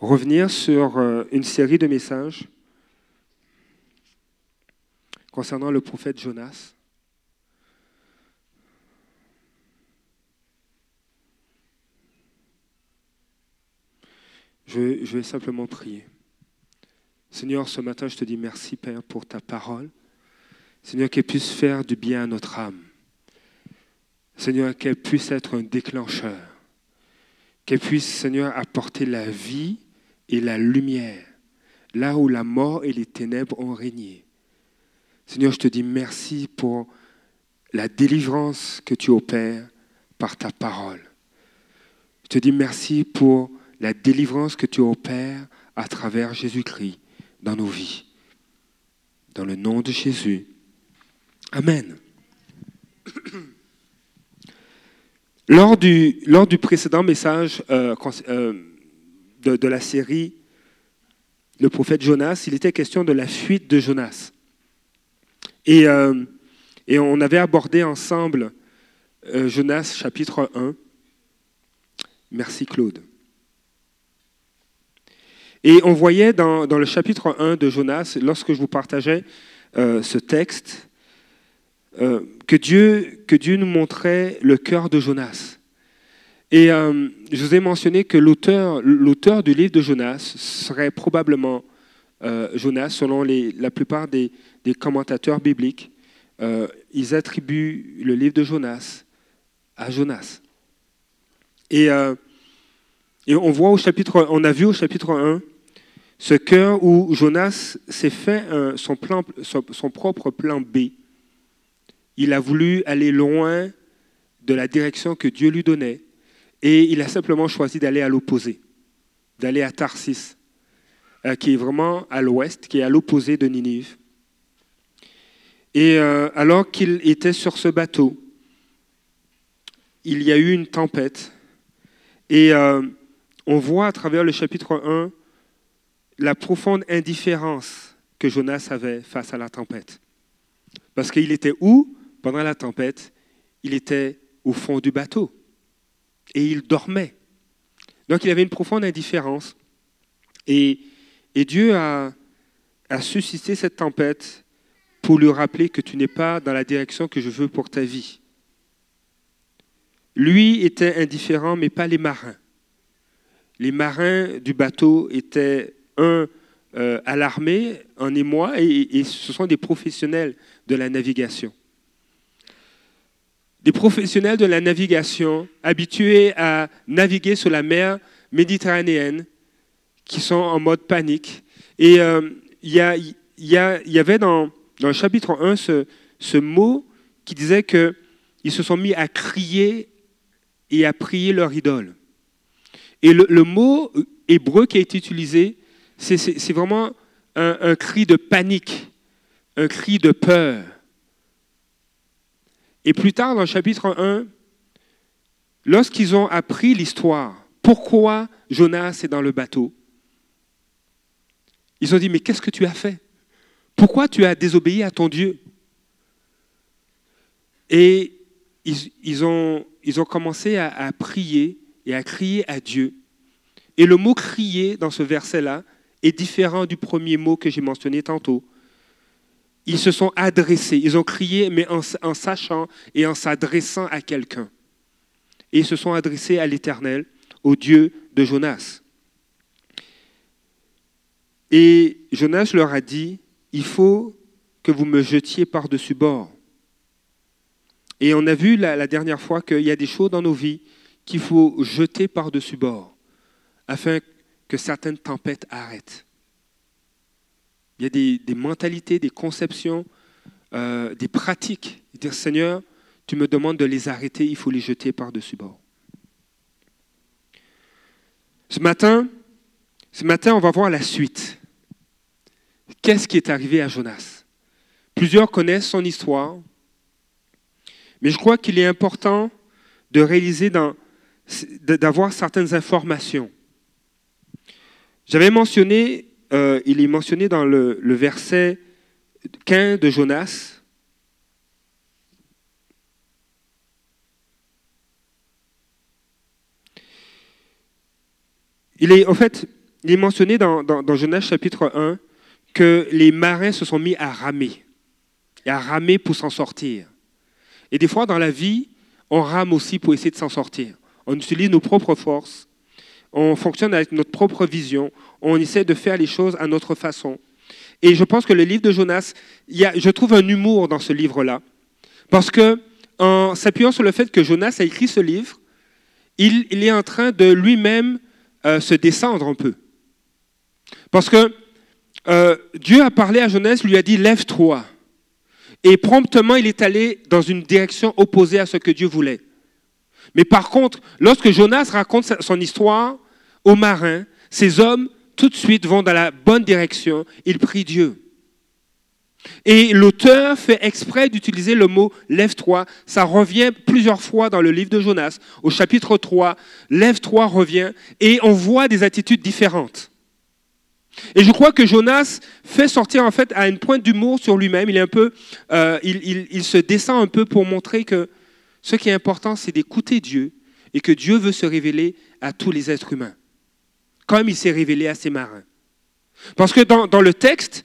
revenir sur euh, une série de messages concernant le prophète Jonas. Je, vais simplement prier. Seigneur, ce matin, je te dis merci, Père, pour ta parole. Seigneur, qu'elle puisse faire du bien à notre âme. Seigneur, qu'elle puisse être un déclencheur. Qu'elle puisse, Seigneur, apporter la vie et la lumière, là où la mort et les ténèbres ont régné. Seigneur, je te dis merci pour la délivrance que tu opères par ta parole. Je te dis merci pour la délivrance que tu opères à travers Jésus-Christ dans nos vies. Dans le nom de Jésus. Amen. Lors du, précédent message euh, euh, de, la série Le prophète Jonas, il était question de la fuite de Jonas. Et, euh, on avait abordé ensemble Jonas chapitre 1. Merci Claude. Et on voyait dans, le chapitre 1 de Jonas, lorsque je vous partageais euh, ce texte, euh, que, Dieu, que Dieu nous montrait le cœur de Jonas. Et euh, je vous ai mentionné que l'auteur, l'auteur du livre de Jonas serait probablement Jonas, selon la plupart des, commentateurs bibliques. ils attribuent le livre de Jonas à Jonas. Et et on voit au chapitre, on a vu au chapitre 1 ce cœur où Jonas s'est fait son, plan, son, propre plan B. Il a voulu aller loin de la direction que Dieu lui donnait et il a simplement choisi d'aller à l'opposé, d'aller à Tarsis, euh, qui est vraiment à l'ouest, qui est à l'opposé de Ninive. Et euh, alors qu'il était sur ce bateau, il y a eu une tempête et euh, on voit à travers le chapitre 1 la profonde indifférence que Jonas avait face à la tempête. Parce qu'il était où? Pendant la tempête Il était au fond du bateau. Et il dormait. Donc il avait une profonde indifférence. Et, Dieu a, suscité cette tempête pour lui rappeler que tu n'es pas dans la direction que je veux pour ta vie. Lui était indifférent, mais pas les marins les marins du bateau étaient, un, euh, alarmés, un émoi, et, ce sont des professionnels de la navigation. Des professionnels de la navigation habitués à naviguer sur la mer méditerranéenne, qui sont en mode panique. Et euh, il y, avait dans, le chapitre 1 ce, ce mot qui disait qu'ils se sont mis à crier et à prier leur idole. Et le, mot hébreu qui a été utilisé, c'est vraiment un, cri de panique, un cri de peur. Et plus tard, dans le chapitre 1, lorsqu'ils ont appris l'histoire, pourquoi Jonas est dans le bateau, ils ont dit, mais qu'est-ce que tu as fait? Pourquoi tu as désobéi à ton Dieu? Et ils, ont, commencé à prier et à crier à Dieu. Et le mot crier dans ce verset-là est différent du premier mot que j'ai mentionné tantôt. Ils se sont adressés, ils ont crié, mais en, sachant et en s'adressant à quelqu'un. Et ils se sont adressés à l'Éternel, au Dieu de Jonas. Et Jonas leur a dit, il faut que vous me jetiez par-dessus bord. Et on a vu la, la dernière fois qu'il y a des choses dans nos vies qu'il faut jeter par-dessus bord afin que certaines tempêtes arrêtent. Il y a des, mentalités, des conceptions, euh, des pratiques. Dire Seigneur, tu me demandes de les arrêter, il faut les jeter par-dessus bord. Ce matin, ce matin, on va voir la suite. Qu'est-ce qui est arrivé à Jonas? Plusieurs connaissent son histoire, mais je crois qu'il est important de réaliser d'avoir certaines informations. J'avais mentionné, euh, il est mentionné dans le, verset 15 de Jonas, Il est, en fait, il est mentionné dans, dans, Genèse chapitre 1 que les marins se sont mis à ramer, et à ramer pour s'en sortir. Et des fois, dans la vie, on rame aussi pour essayer de s'en sortir. On utilise nos propres forces, on fonctionne avec notre propre vision, on essaie de faire les choses à notre façon. Et je pense que le livre de Jonas, je trouve un humour dans ce livre-là. Parce que, en s'appuyant sur le fait que Jonas a écrit ce livre, il, il est en train de lui-même euh, se descendre un peu. Parce que euh, Dieu a parlé à Jonas, lui a dit Lève-toi. Et promptement, il est allé dans une direction opposée à ce que Dieu voulait. Mais par contre, lorsque Jonas raconte son histoire aux marins, ces hommes tout de suite vont dans la bonne direction, ils prient Dieu. Et l'auteur fait exprès d'utiliser le mot lève-toi. Ça revient plusieurs fois dans le livre de Jonas. Au chapitre 3, lève-toi revient et on voit des attitudes différentes. Et je crois que Jonas fait sortir en fait à une pointe d'humour sur lui-même. Il un peu, euh, il se descend un peu pour montrer que ce qui est important, c'est d'écouter Dieu et que Dieu veut se révéler à tous les êtres humains, comme il s'est révélé à ses marins. Parce que dans, le texte,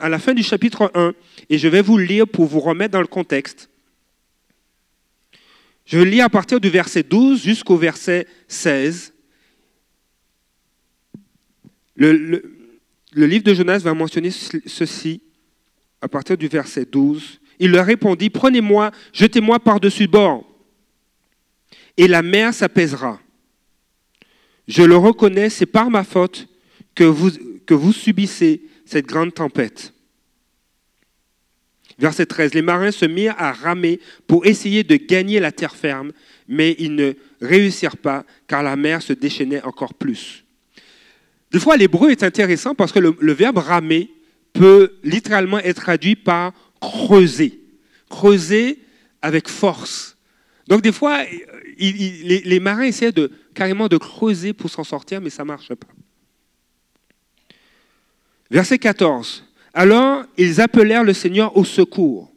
à la fin du chapitre 1, et je vais vous le lire pour vous remettre dans le contexte, je lis à partir du verset 12 jusqu'au verset 16. Le, le, livre de Jonas va mentionner ceci à partir du verset 12. Il leur répondit, prenez-moi, jetez-moi par-dessus bord, et la mer s'apaisera. Je le reconnais, c'est par ma faute que vous, subissez cette grande tempête. Verset 13, les marins se mirent à ramer pour essayer de gagner la terre ferme, mais ils ne réussirent pas car la mer se déchaînait encore plus. Des fois, l'hébreu est intéressant parce que le verbe ramer peut littéralement être traduit par creuser. Creuser avec force. Donc des fois, les, marins essaient de, carrément de creuser pour s'en sortir, mais ça ne marche pas. Verset 14. Alors ils appelèrent le Seigneur au secours.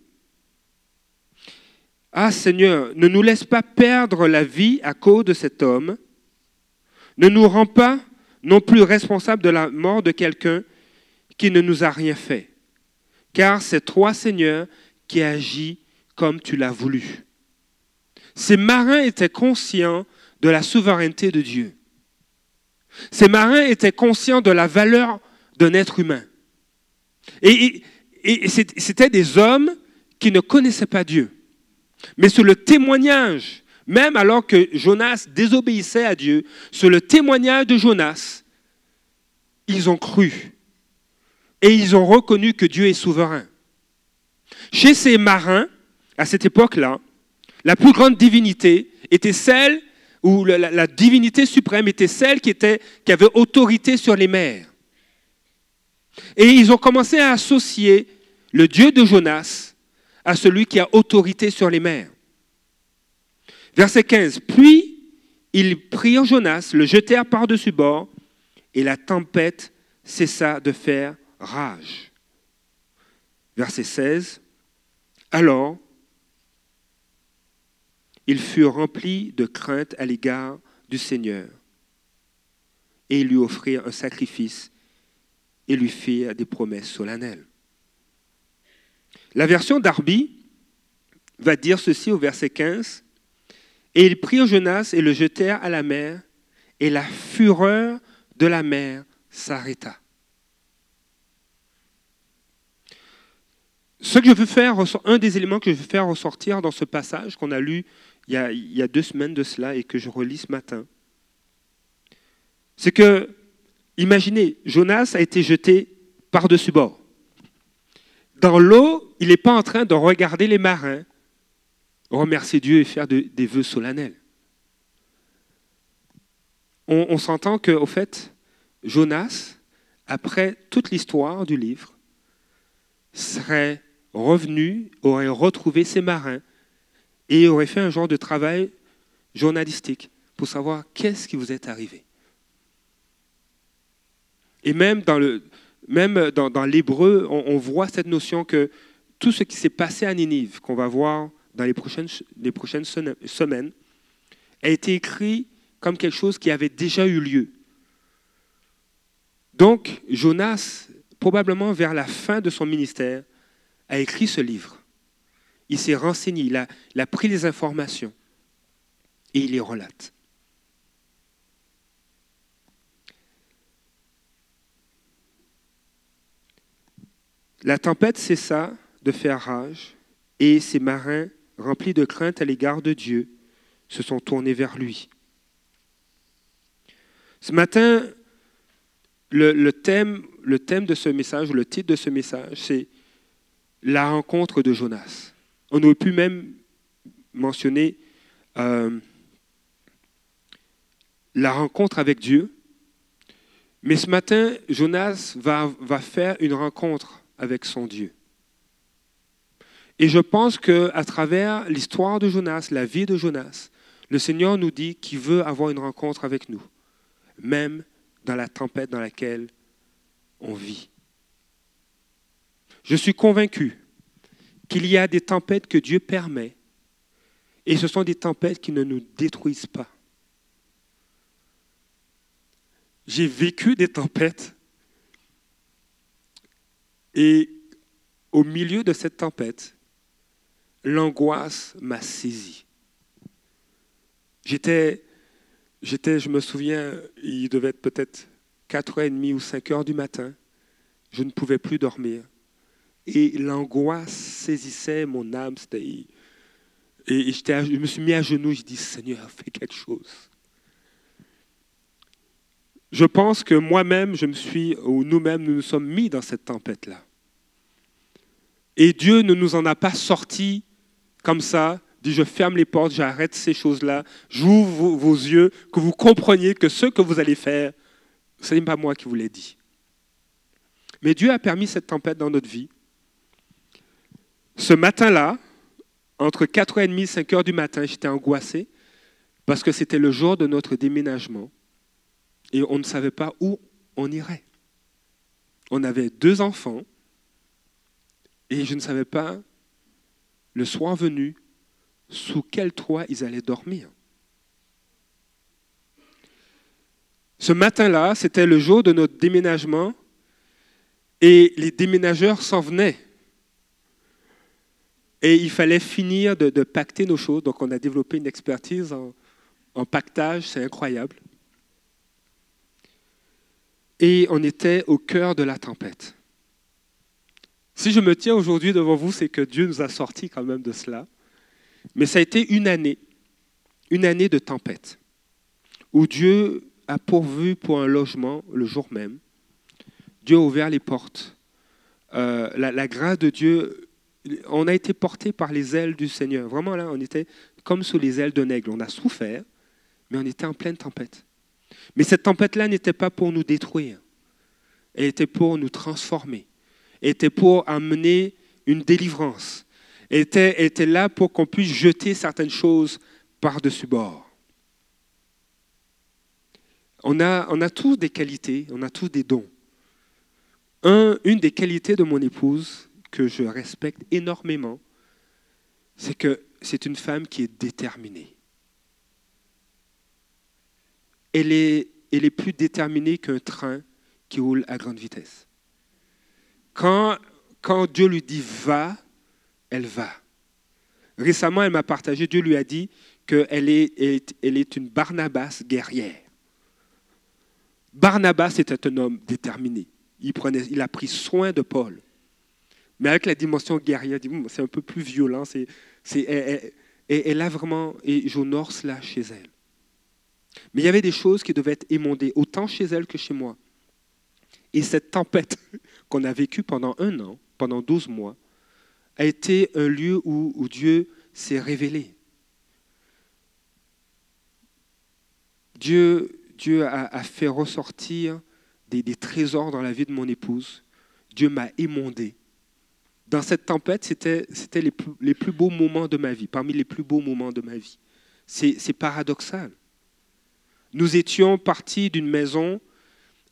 Ah Seigneur, ne nous laisse pas perdre la vie à cause de cet homme. Ne nous rends pas non plus responsables de la mort de quelqu'un qui ne nous a rien fait car c'est toi, Seigneur, qui agis comme tu l'as voulu. Ces marins étaient conscients de la souveraineté de Dieu. Ces marins étaient conscients de la valeur d'un être humain. Et, c'était des hommes qui ne connaissaient pas Dieu. Mais sur le témoignage, même alors que Jonas désobéissait à Dieu, sur le témoignage de Jonas, ils ont cru et ils ont reconnu que Dieu est souverain. Chez ces marins, à cette époque-là, la plus grande divinité était celle, ou la, divinité suprême était celle qui, était, qui avait autorité sur les mers. Et ils ont commencé à associer le Dieu de Jonas à celui qui a autorité sur les mers. Verset 15. Puis ils prirent Jonas, le jetèrent par-dessus bord, et la tempête cessa de faire rage. Verset 16. Alors, ils furent remplis de crainte à l'égard du Seigneur et ils lui offrirent un sacrifice et lui firent des promesses solennelles. La version d'Arby va dire ceci au verset 15. Et ils prirent Jonas et le jetèrent à la mer, et la fureur de la mer s'arrêta. Ce que je veux faire, un des éléments que je veux faire ressortir dans ce passage qu'on a lu il y a, deux semaines de cela et que je relis ce matin, c'est que, imaginez, Jonas a été jeté par-dessus bord. Dans l'eau, il n'est pas en train de regarder les marins, remercier Dieu et faire des vœux solennels. On, on s'entend qu'au fait, Jonas, après toute l'histoire du livre, serait revenu, aurait retrouvé ses marins et aurait fait un genre de travail journalistique pour savoir qu'est-ce qui vous est arrivé. Et même dans, le, même dans, l'hébreu, on, voit cette notion que tout ce qui s'est passé à Ninive, qu'on va voir dans les prochaines, les prochaines semaines, a été écrit comme quelque chose qui avait déjà eu lieu. Donc, Jonas, probablement vers la fin de son ministère, a écrit ce livre. Il s'est renseigné, il a, pris les informations et il les relate. La tempête cessa de faire rage, et ses marins, remplis de crainte à l'égard de Dieu, se sont tournés vers lui. Ce matin, le, thème, le thème de ce message, le titre de ce message, c'est la rencontre de Jonas. On aurait pu même mentionner euh, la rencontre avec Dieu. Mais ce matin, Jonas va, va faire une rencontre avec son Dieu. Et je pense qu'à travers l'histoire de Jonas, la vie de Jonas, le Seigneur nous dit qu'il veut avoir une rencontre avec nous, même dans la tempête dans laquelle on vit. Je suis convaincu qu'il y a des tempêtes que Dieu permet, et ce sont des tempêtes qui ne nous détruisent pas. J'ai vécu des tempêtes, et au milieu de cette tempête, l'angoisse m'a saisi. J'étais, j'étais, je me souviens, il devait être peut-être 4h30 ou 5h du matin. Je ne pouvais plus dormir. Et l'angoisse saisissait mon âme. et je me suis mis à genoux. Je dis Seigneur, fais quelque chose. Je pense que moi-même, je me suis, ou nous-mêmes, nous nous sommes mis dans cette tempête-là. Et Dieu ne nous en a pas sortis comme ça, dit je ferme les portes, j'arrête ces choses-là, j'ouvre vos, yeux, que vous compreniez que ce que vous allez faire, ce n'est pas moi qui vous l'ai dit. Mais Dieu a permis cette tempête dans notre vie. Ce matin-là, entre 4h30 et 5h du matin, j'étais angoissé parce que c'était le jour de notre déménagement et on ne savait pas où on irait. On avait deux enfants et je ne savais pas le soir venu, sous quel toit ils allaient dormir. Ce matin-là, c'était le jour de notre déménagement et les déménageurs s'en venaient. Et il fallait finir de, pacter nos choses. Donc on a développé une expertise en, pactage, c'est incroyable. Et on était au cœur de la tempête. Si je me tiens aujourd'hui devant vous, c'est que Dieu nous a sortis quand même de cela. Mais ça a été une année, une année de tempête, où Dieu a pourvu pour un logement le jour même. Dieu a ouvert les portes. Euh, la, grâce de Dieu, on a été porté par les ailes du Seigneur. Vraiment là, on était comme sous les ailes d'un aigle. On a souffert, mais on était en pleine tempête. Mais cette tempête-là n'était pas pour nous détruire. Elle était pour nous transformer était pour amener une délivrance, était, était là pour qu'on puisse jeter certaines choses par-dessus bord. On a, on a tous des qualités, on a tous des dons. Un, une des qualités de mon épouse que je respecte énormément, c'est que c'est une femme qui est déterminée. Elle est, plus déterminée qu'un train qui roule à grande vitesse. Quand, Dieu lui dit va, elle va. Récemment, elle m'a partagé, Dieu lui a dit qu'elle est, une Barnabas guerrière. Barnabas était un homme déterminé. Il a pris soin de Paul. Mais avec la dimension guerrière, c'est un peu plus violent. Elle, a vraiment, et j'honore cela chez elle. Mais il y avait des choses qui devaient être émondées, autant chez elle que chez moi. Et cette tempête qu'on a vécue pendant un an, pendant douze mois, a été un lieu où, Dieu s'est révélé. Dieu, Dieu a, fait ressortir des, trésors dans la vie de mon épouse. Dieu m'a émondé. Dans cette tempête, c'était, les, plus, beaux moments de ma vie, parmi les plus beaux moments de ma vie. C'est, paradoxal. Nous étions partis d'une maison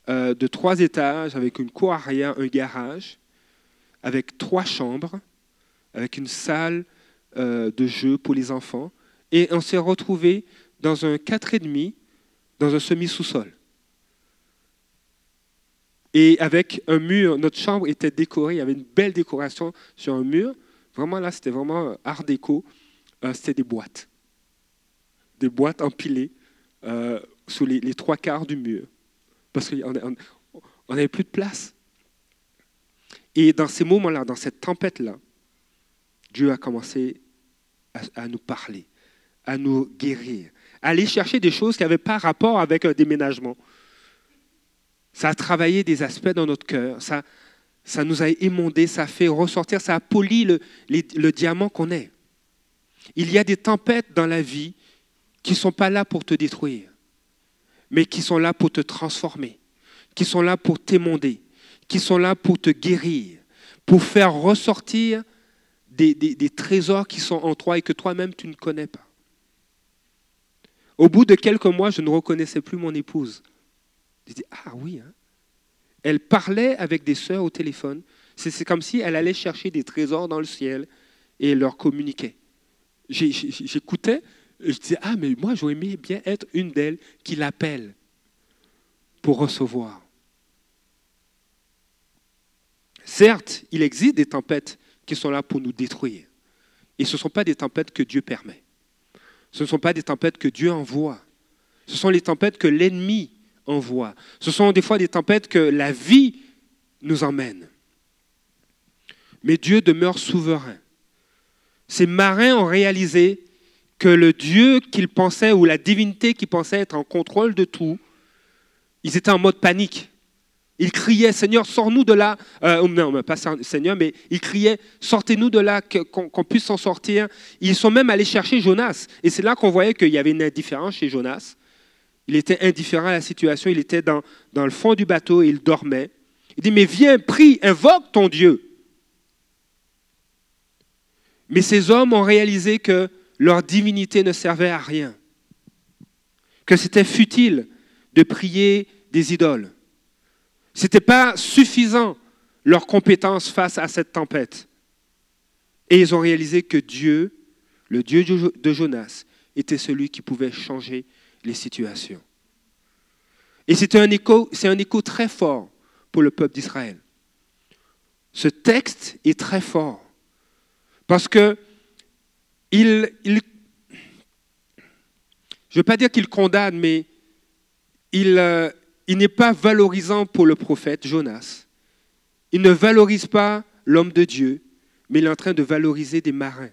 euh, de trois étages avec une cour arrière, un garage, avec trois chambres, avec une salle euh, de jeu pour les enfants. Et on s'est retrouvé dans un 4,5, dans un semi-sous-sol. Et avec un mur, notre chambre était décorée, il y avait une belle décoration sur un mur. Vraiment là, c'était vraiment art déco. Euh, c'était des boîtes. Des boîtes empilées euh, sous les, trois quarts du mur. Parce qu'on n'avait plus de place. Et dans ces moments-là, dans cette tempête-là, Dieu a commencé à, nous parler, à nous guérir, à aller chercher des choses qui n'avaient pas rapport avec un déménagement. Ça a travaillé des aspects dans notre cœur, ça, nous a émondé, ça a fait ressortir, ça a poli le, diamant qu'on est. Il y a des tempêtes dans la vie qui ne sont pas là pour te détruire, mais qui sont là pour te transformer, qui sont là pour t'émonder, qui sont là pour te guérir, pour faire ressortir des, trésors qui sont en toi et que toi-même tu ne connais pas. Au bout de quelques mois, je ne reconnaissais plus mon épouse. Je dis, ah oui, hein. elle parlait avec des sœurs au téléphone. C'est comme si elle allait chercher des trésors dans le ciel et leur communiquait. J'écoutais, je disais, ah mais moi j'aurais aimé bien être une d'elles qui l'appelle pour recevoir. Certes, il existe des tempêtes qui sont là pour nous détruire. Et ce ne sont pas des tempêtes que Dieu permet. Ce ne sont pas des tempêtes que Dieu envoie. Ce sont les tempêtes que l'ennemi Ce sont des fois des tempêtes que la vie nous emmène. Mais Dieu demeure souverain. Ces marins ont réalisé que le Dieu qu'ils pensaient, ou la divinité qu'ils pensaient être en contrôle de tout, ils étaient en mode panique. Ils criaient, Seigneur, sors-nous de là. Euh, non, pas Seigneur, mais ils criaient, sortez-nous de là, qu'on puisse s'en sortir. Ils sont même allés chercher Jonas. Et c'est là qu'on voyait qu'il y avait une indifférence chez Jonas. Il était indifférent à la situation, il était dans, le fond du bateau et il dormait. Il dit, mais viens, prie, invoque ton Dieu. Mais ces hommes ont réalisé que leur divinité ne servait à rien, que c'était futile de prier des idoles ce n'était pas suffisant leur compétence face à cette tempête. Et ils ont réalisé que Dieu, le Dieu de Jonas, était celui qui pouvait changer les situations. Et c'est un écho, c'est un écho très fort pour le peuple d'Israël. Ce texte est très fort parce que il, je ne veux pas dire qu'il condamne, mais il, euh, il n'est pas valorisant pour le prophète Jonas. Il ne valorise pas l'homme de Dieu, mais il est en train de valoriser des marins.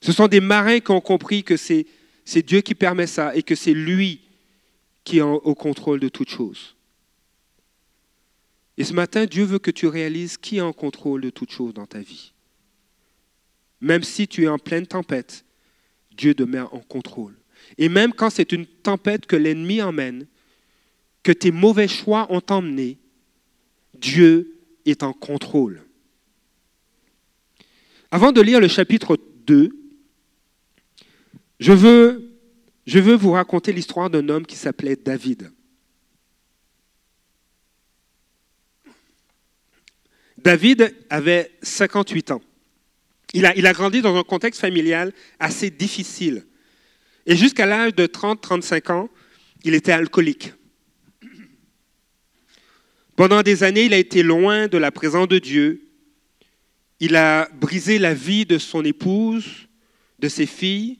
Ce sont des marins qui ont compris que c'est, Dieu qui permet ça et que c'est lui qui est au contrôle de toutes choses. Et ce matin, Dieu veut que tu réalises qui est en contrôle de toutes choses dans ta vie. Même si tu es en pleine tempête, Dieu demeure en contrôle. Et même quand c'est une tempête que l'ennemi emmène, que tes mauvais choix ont emmené, Dieu est en contrôle. Avant de lire le chapitre 2, je veux, je vous raconter l'histoire d'un homme qui s'appelait David. David avait 58 ans. Il a, il a grandi dans un contexte familial assez difficile. Et jusqu'à l'âge de 30-35 ans, il était alcoolique. Pendant des années, il a été loin de la présence de Dieu. Il a brisé la vie de son épouse, de ses filles,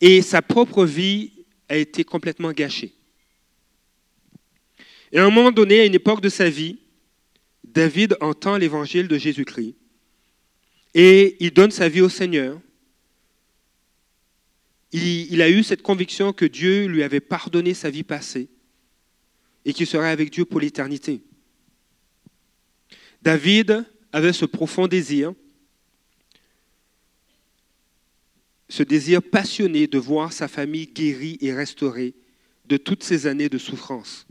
et sa propre vie a été complètement gâchée. Et à un moment donné, à une époque de sa vie, David entend l'évangile de Jésus-Christ et il donne sa vie au Seigneur. Il, a eu cette conviction que Dieu lui avait pardonné sa vie passée et qui serait avec Dieu pour l'éternité. David avait ce profond désir, ce désir passionné de voir sa famille guérie et restaurée de toutes ces années de souffrance.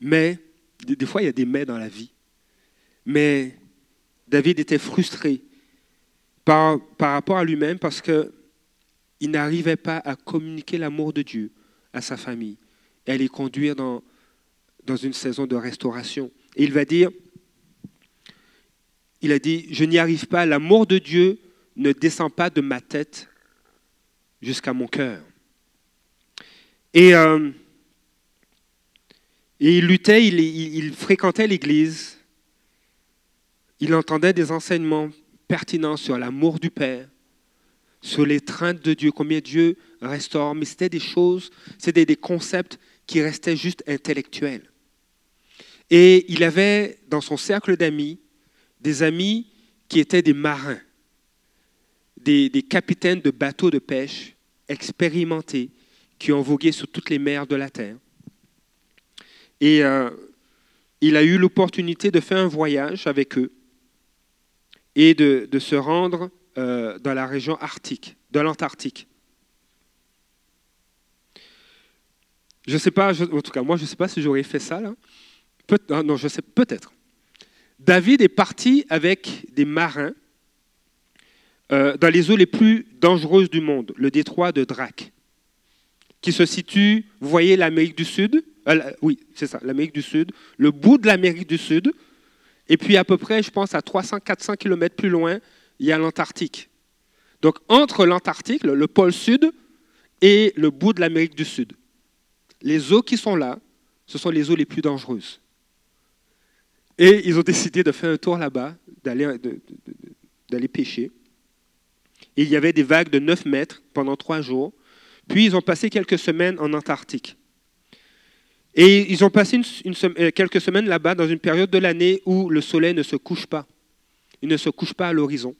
Mais, des fois il y a des mais dans la vie, mais David était frustré par, rapport à lui-même parce qu'il n'arrivait pas à communiquer l'amour de Dieu à sa famille et à les conduire dans, dans une saison de restauration. Et il va dire, il a dit, je n'y arrive pas, l'amour de Dieu ne descend pas de ma tête jusqu'à mon cœur. Et, euh, il luttait, il, fréquentait l'Église, il entendait des enseignements pertinents sur l'amour du Père, sur l'étreinte de Dieu, combien Dieu restaure, mais c'était des choses, c'était des concepts qui restaient juste intellectuels. Et il avait dans son cercle d'amis des amis qui étaient des marins, des, capitaines de bateaux de pêche expérimentés, qui ont vogué sur toutes les mers de la terre. Et euh, il a eu l'opportunité de faire un voyage avec eux et de, se rendre euh, dans la région arctique, de l'Antarctique. Je ne sais pas, en tout cas moi je ne sais pas si j'aurais fait ça là. Ah, non, je sais peut-être. David est parti avec des marins euh, dans les eaux les plus dangereuses du monde, le détroit de Drac, qui se situe, vous voyez l'Amérique du Sud, euh, oui, c'est ça, l'Amérique du Sud, le bout de l'Amérique du Sud, et puis à peu près, je pense, à 300-400 km plus loin, il y a l'Antarctique. Donc entre l'Antarctique, le, pôle sud, et le bout de l'Amérique du Sud. Les eaux qui sont là, ce sont les eaux les plus dangereuses. Et ils ont décidé de faire un tour là-bas, d'aller pêcher. Il y avait des vagues de 9 mètres pendant trois jours. Puis ils ont passé quelques semaines en Antarctique. Et ils ont passé euh, quelques semaines là-bas dans une période de l'année où le soleil ne se couche pas. Il ne se couche pas à l'horizon.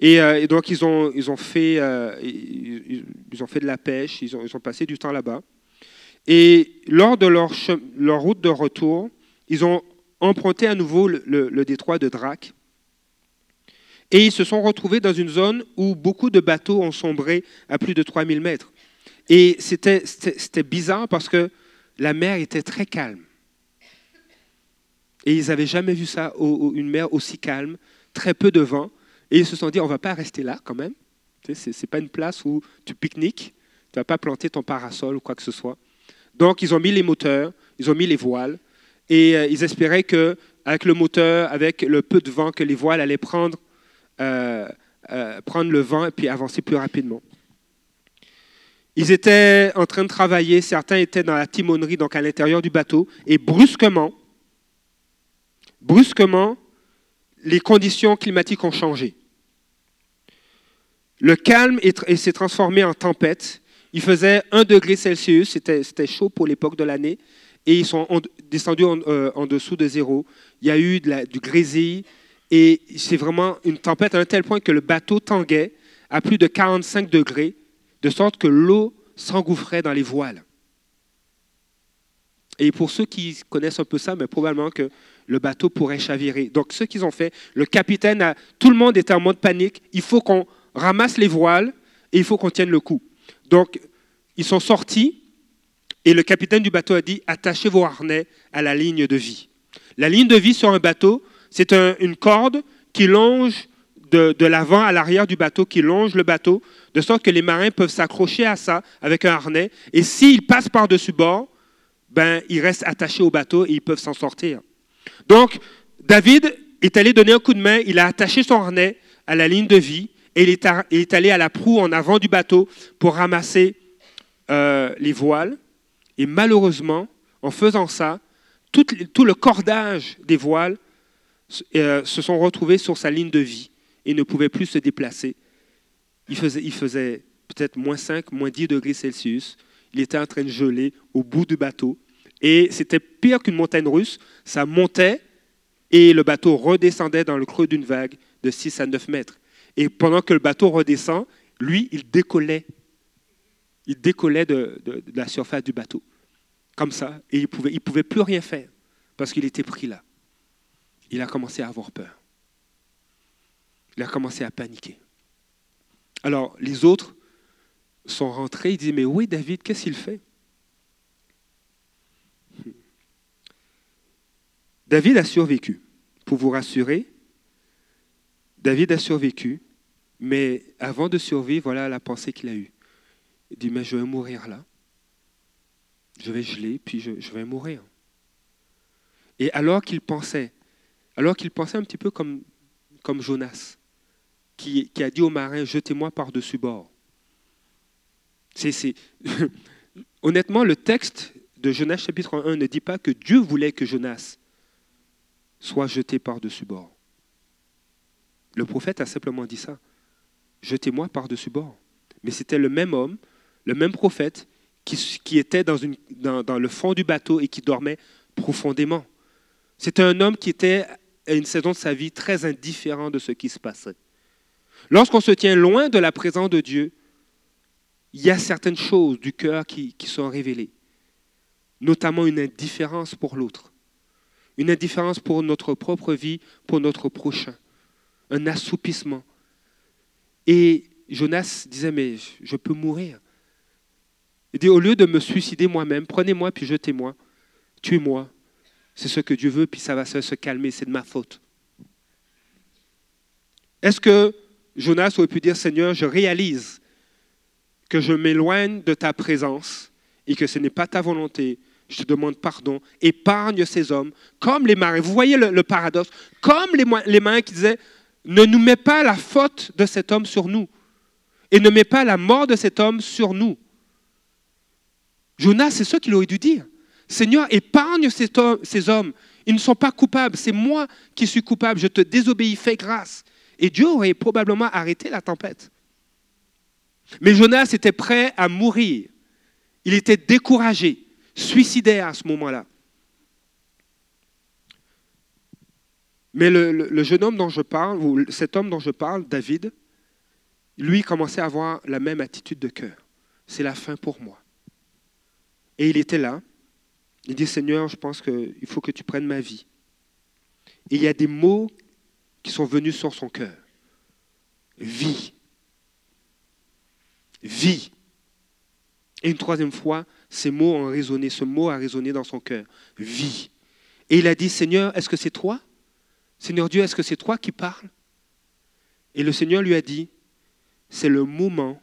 Et, euh, donc ils ont, ils, ont fait, euh, ils, ont fait de la pêche, ils ont, passé du temps là-bas. Et lors de leur, route de retour, ils ont emprunté à nouveau le, détroit de Drac. Et ils se sont retrouvés dans une zone où beaucoup de bateaux ont sombré à plus de 3000 mètres. Et c'était bizarre parce que la mer était très calme. Et ils n'avaient jamais vu ça, une mer aussi calme, très peu de vent. Et ils se sont dit, on ne va pas rester là quand même. Ce n'est pas une place où tu pique-niques, tu ne vas pas planter ton parasol ou quoi que ce soit. Donc ils ont mis les moteurs, ils ont mis les voiles, et euh, ils espéraient qu'avec le moteur, avec le peu de vent que les voiles allaient prendre, euh, euh, prendre le vent et puis avancer plus rapidement. Ils étaient en train de travailler, certains étaient dans la timonerie, donc à l'intérieur du bateau, et brusquement, brusquement, les conditions climatiques ont changé. Le calme s'est transformé en tempête. Il faisait 1 degré Celsius, c'était chaud pour l'époque de l'année, et ils sont descendus euh, en, dessous de zéro. Il y a eu du grésil, et c'est vraiment une tempête à un tel point que le bateau tanguait à plus de 45 degrés de sorte que l'eau s'engouffrait dans les voiles. Et pour ceux qui connaissent un peu ça, mais probablement que le bateau pourrait chavirer. Donc ce qu'ils ont fait, le capitaine, a, tout le monde était en mode panique, il faut qu'on ramasse les voiles et il faut qu'on tienne le coup. Donc ils sont sortis et le capitaine du bateau a dit, attachez vos harnais à la ligne de vie. La ligne de vie sur un bateau, c'est une corde qui longe de, l'avant à l'arrière du bateau, qui longe le bateau, de sorte que les marins peuvent s'accrocher à ça avec un harnais. Et s'ils passent par-dessus bord, ben, ils restent attachés au bateau et ils peuvent s'en sortir. Donc, David est allé donner un coup de main, il a attaché son harnais à la ligne de vie et il est, allé à la proue en avant du bateau pour ramasser euh, les voiles. Et malheureusement, en faisant ça, tout, le cordage des voiles se sont retrouvés sur sa ligne de vie et ne pouvait plus se déplacer. Il faisait, peut-être moins 5, moins 10 degrés Celsius. Il était en train de geler au bout du bateau. Et c'était pire qu'une montagne russe. Ça montait et le bateau redescendait dans le creux d'une vague de 6 à 9 mètres. Et pendant que le bateau redescend, lui, il décollait. Il décollait de, la surface du bateau. Comme ça. Et il ne pouvait plus rien faire parce qu'il était pris là. Il a commencé à avoir peur il a commencé à paniquer. Alors les autres sont rentrés, ils disent, mais oui David, qu'est-ce qu'il fait? David a survécu. Pour vous rassurer, David a survécu, mais avant de survivre, voilà la pensée qu'il a eue. Il dit, mais je vais mourir là. Je vais geler, puis je vais mourir. Et alors qu'il pensait, alors qu'il pensait un petit peu comme, Jonas, qui, a dit au marin, jetez-moi par-dessus bord. Honnêtement, le texte de Jonas chapitre 1 ne dit pas que Dieu voulait que Jonas soit jeté par-dessus bord. Le prophète a simplement dit ça. Jetez-moi par-dessus bord. Mais c'était le même homme, le même prophète, qui, était dans, le fond du bateau et qui dormait profondément. C'était un homme qui était à une saison de sa vie très indifférent de ce qui se passait. Lorsqu'on se tient loin de la présence de Dieu, il y a certaines choses du cœur qui, qui sont révélées, notamment une indifférence pour l'autre, une indifférence pour notre propre vie, pour notre prochain, un assoupissement. Et Jonas disait, mais je peux mourir. Il dit, au lieu de me suicider moi-même, prenez-moi puis jetez-moi, tuez-moi. C'est ce que Dieu veut, puis ça va se calmer, c'est de ma faute. Est-ce que Jonas aurait pu dire, Seigneur, je réalise que je m'éloigne de ta présence et que ce n'est pas ta volonté. Je te demande pardon. Épargne ces hommes, comme les marins. Vous voyez le, paradoxe Comme les, les marins qui disaient, ne nous mets pas la faute de cet homme sur nous et ne mets pas la mort de cet homme sur nous. Jonas, c'est ce qu'il aurait dû dire. Seigneur, épargne ces hommes. Ils ne sont pas coupables. C'est moi qui suis coupable. Je te désobéis. Fais grâce. Et Dieu aurait probablement arrêté la tempête. Mais Jonas était prêt à mourir. Il était découragé, suicidaire à ce moment-là. Mais le, jeune homme dont je parle, ou cet homme dont je parle, David, lui commençait à avoir la même attitude de cœur. C'est la fin pour moi. Et il était là. Il dit, Seigneur, je pense qu'il faut que tu prennes ma vie. Il y a des mots qui sont venus sur son cœur. Vie. Vie. Et une troisième fois, ces mots ont résonné, ce mot a résonné dans son cœur. Vie. Et il a dit, Seigneur, est-ce que c'est toi? Seigneur Dieu, est-ce que c'est toi qui parles? Et le Seigneur lui a dit, c'est le moment,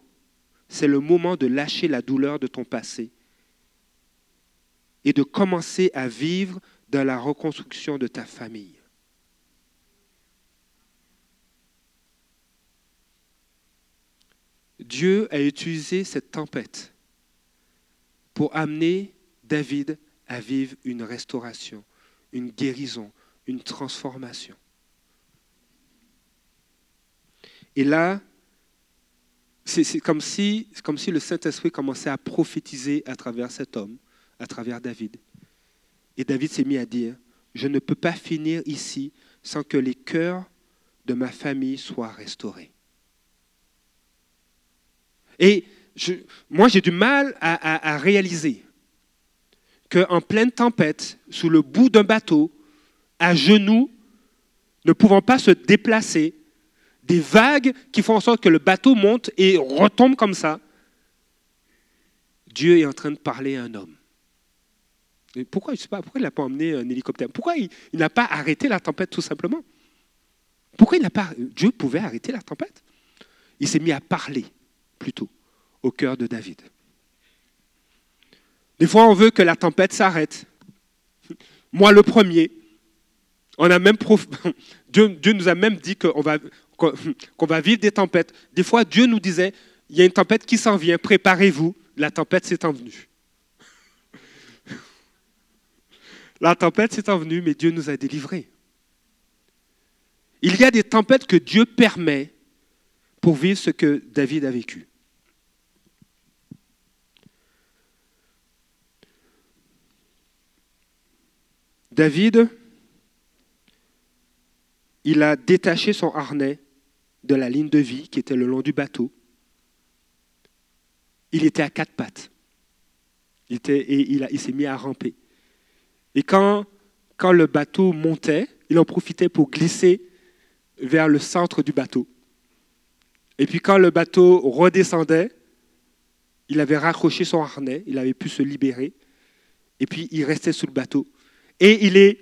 c'est le moment de lâcher la douleur de ton passé et de commencer à vivre dans la reconstruction de ta famille. Dieu a utilisé cette tempête pour amener David à vivre une restauration, une guérison, une transformation. Et là, c'est comme si, le Saint-Esprit commençait à prophétiser à travers cet homme à travers David. Et David s'est mis à dire, je ne peux pas finir ici sans que les cœurs de ma famille soient restaurés. Et moi, j'ai du mal à, à réaliser qu'en pleine tempête, sous le bout d'un bateau, à genoux, ne pouvant pas se déplacer, des vagues qui font en sorte que le bateau monte et retombe comme ça, Dieu est en train de parler à un homme. Pourquoi, sais pas, pourquoi il n'a pas emmené un hélicoptère? Pourquoi il, n'a pas arrêté la tempête tout simplement? Pourquoi il n'a pas... Dieu pouvait arrêter la tempête? Il s'est mis à parler plutôt au cœur de David. Des fois, on veut que la tempête s'arrête. Moi, le premier. On a même Dieu, nous a même dit qu'on va, qu'on va vivre des tempêtes. Des fois, Dieu nous disait, il y a une tempête qui s'en vient, préparez-vous, la tempête s'est envenue. La tempête s'est envenue, mais Dieu nous a délivrés. Il y a des tempêtes que Dieu permet pour vivre ce que David a vécu. David, il a détaché son harnais de la ligne de vie qui était le long du bateau. Il était à quatre pattes. Il était, et il s'est mis à ramper. Et quand, le bateau montait, il en profitait pour glisser vers le centre du bateau. Et puis quand le bateau redescendait, il avait raccroché son harnais, il avait pu se libérer, et puis il restait sous le bateau. Et il est,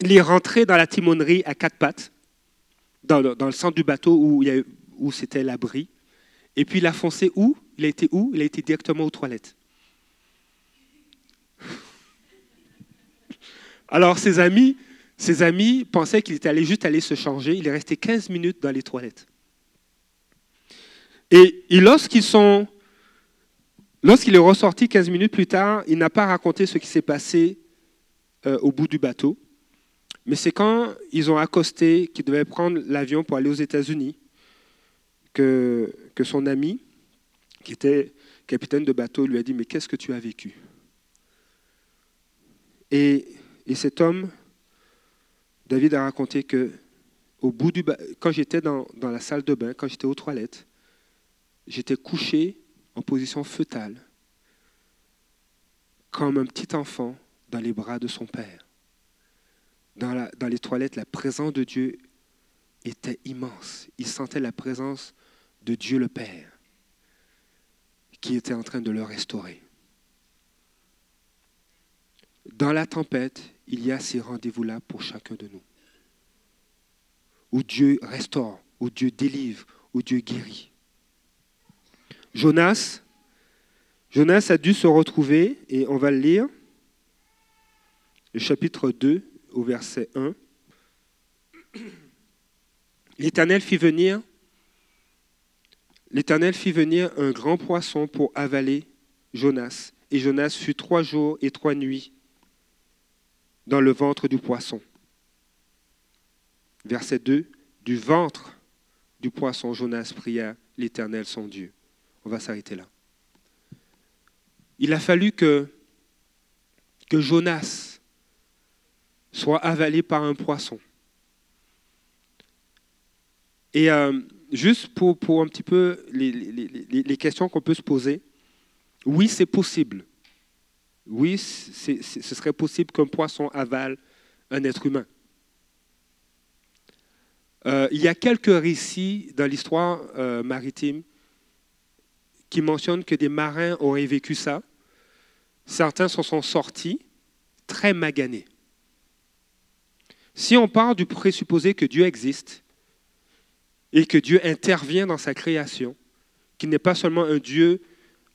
il est rentré dans la timonerie à quatre pattes, dans le, dans le centre du bateau où, où c'était l'abri. Et puis il a foncé où? Il a été où? Il a été directement aux toilettes. Alors ses amis, ses amis pensaient qu'il était juste aller se changer. Il est resté 15 minutes dans les toilettes. Et, Lorsqu'il est ressorti 15 minutes plus tard, il n'a pas raconté ce qui s'est passé euh, au bout du bateau, mais c'est quand ils ont accosté qu'ils devaient prendre l'avion pour aller aux États-Unis que, son ami, qui était capitaine de bateau, lui a dit, mais qu'est-ce que tu as vécu? Et, cet homme, David a raconté que au bout du quand j'étais dans, la salle de bain, quand j'étais aux toilettes, j'étais couché en position fœtale, comme un petit enfant dans les bras de son père. Dans, dans les toilettes, la présence de Dieu était immense. Il sentait la présence de Dieu le Père qui était en train de le restaurer. Dans la tempête, il y a ces rendez-vous-là pour chacun de nous. Où Dieu restaure, où Dieu délivre, où Dieu guérit. Jonas, Jonas a dû se retrouver, et on va le lire, le chapitre 2 au verset 1. L'Éternel fit venir L'Éternel fit venir un grand poisson pour avaler Jonas, et Jonas fut trois jours et trois nuits dans le ventre du poisson. Verset 2. Du ventre du poisson, Jonas pria l'Éternel son Dieu. On va s'arrêter là. Il a fallu que, que Jonas soit avalé par un poisson. Et euh, juste pour, un petit peu les questions qu'on peut se poser, oui, c'est possible. Oui, ce serait possible qu'un poisson avale un être humain. Euh, il y a quelques récits dans l'histoire euh, maritime qui mentionnent que des marins auraient vécu ça. Certains s'en sont sortis très maganés. Si on part du présupposé que Dieu existe et que Dieu intervient dans sa création, qu'il n'est pas seulement un Dieu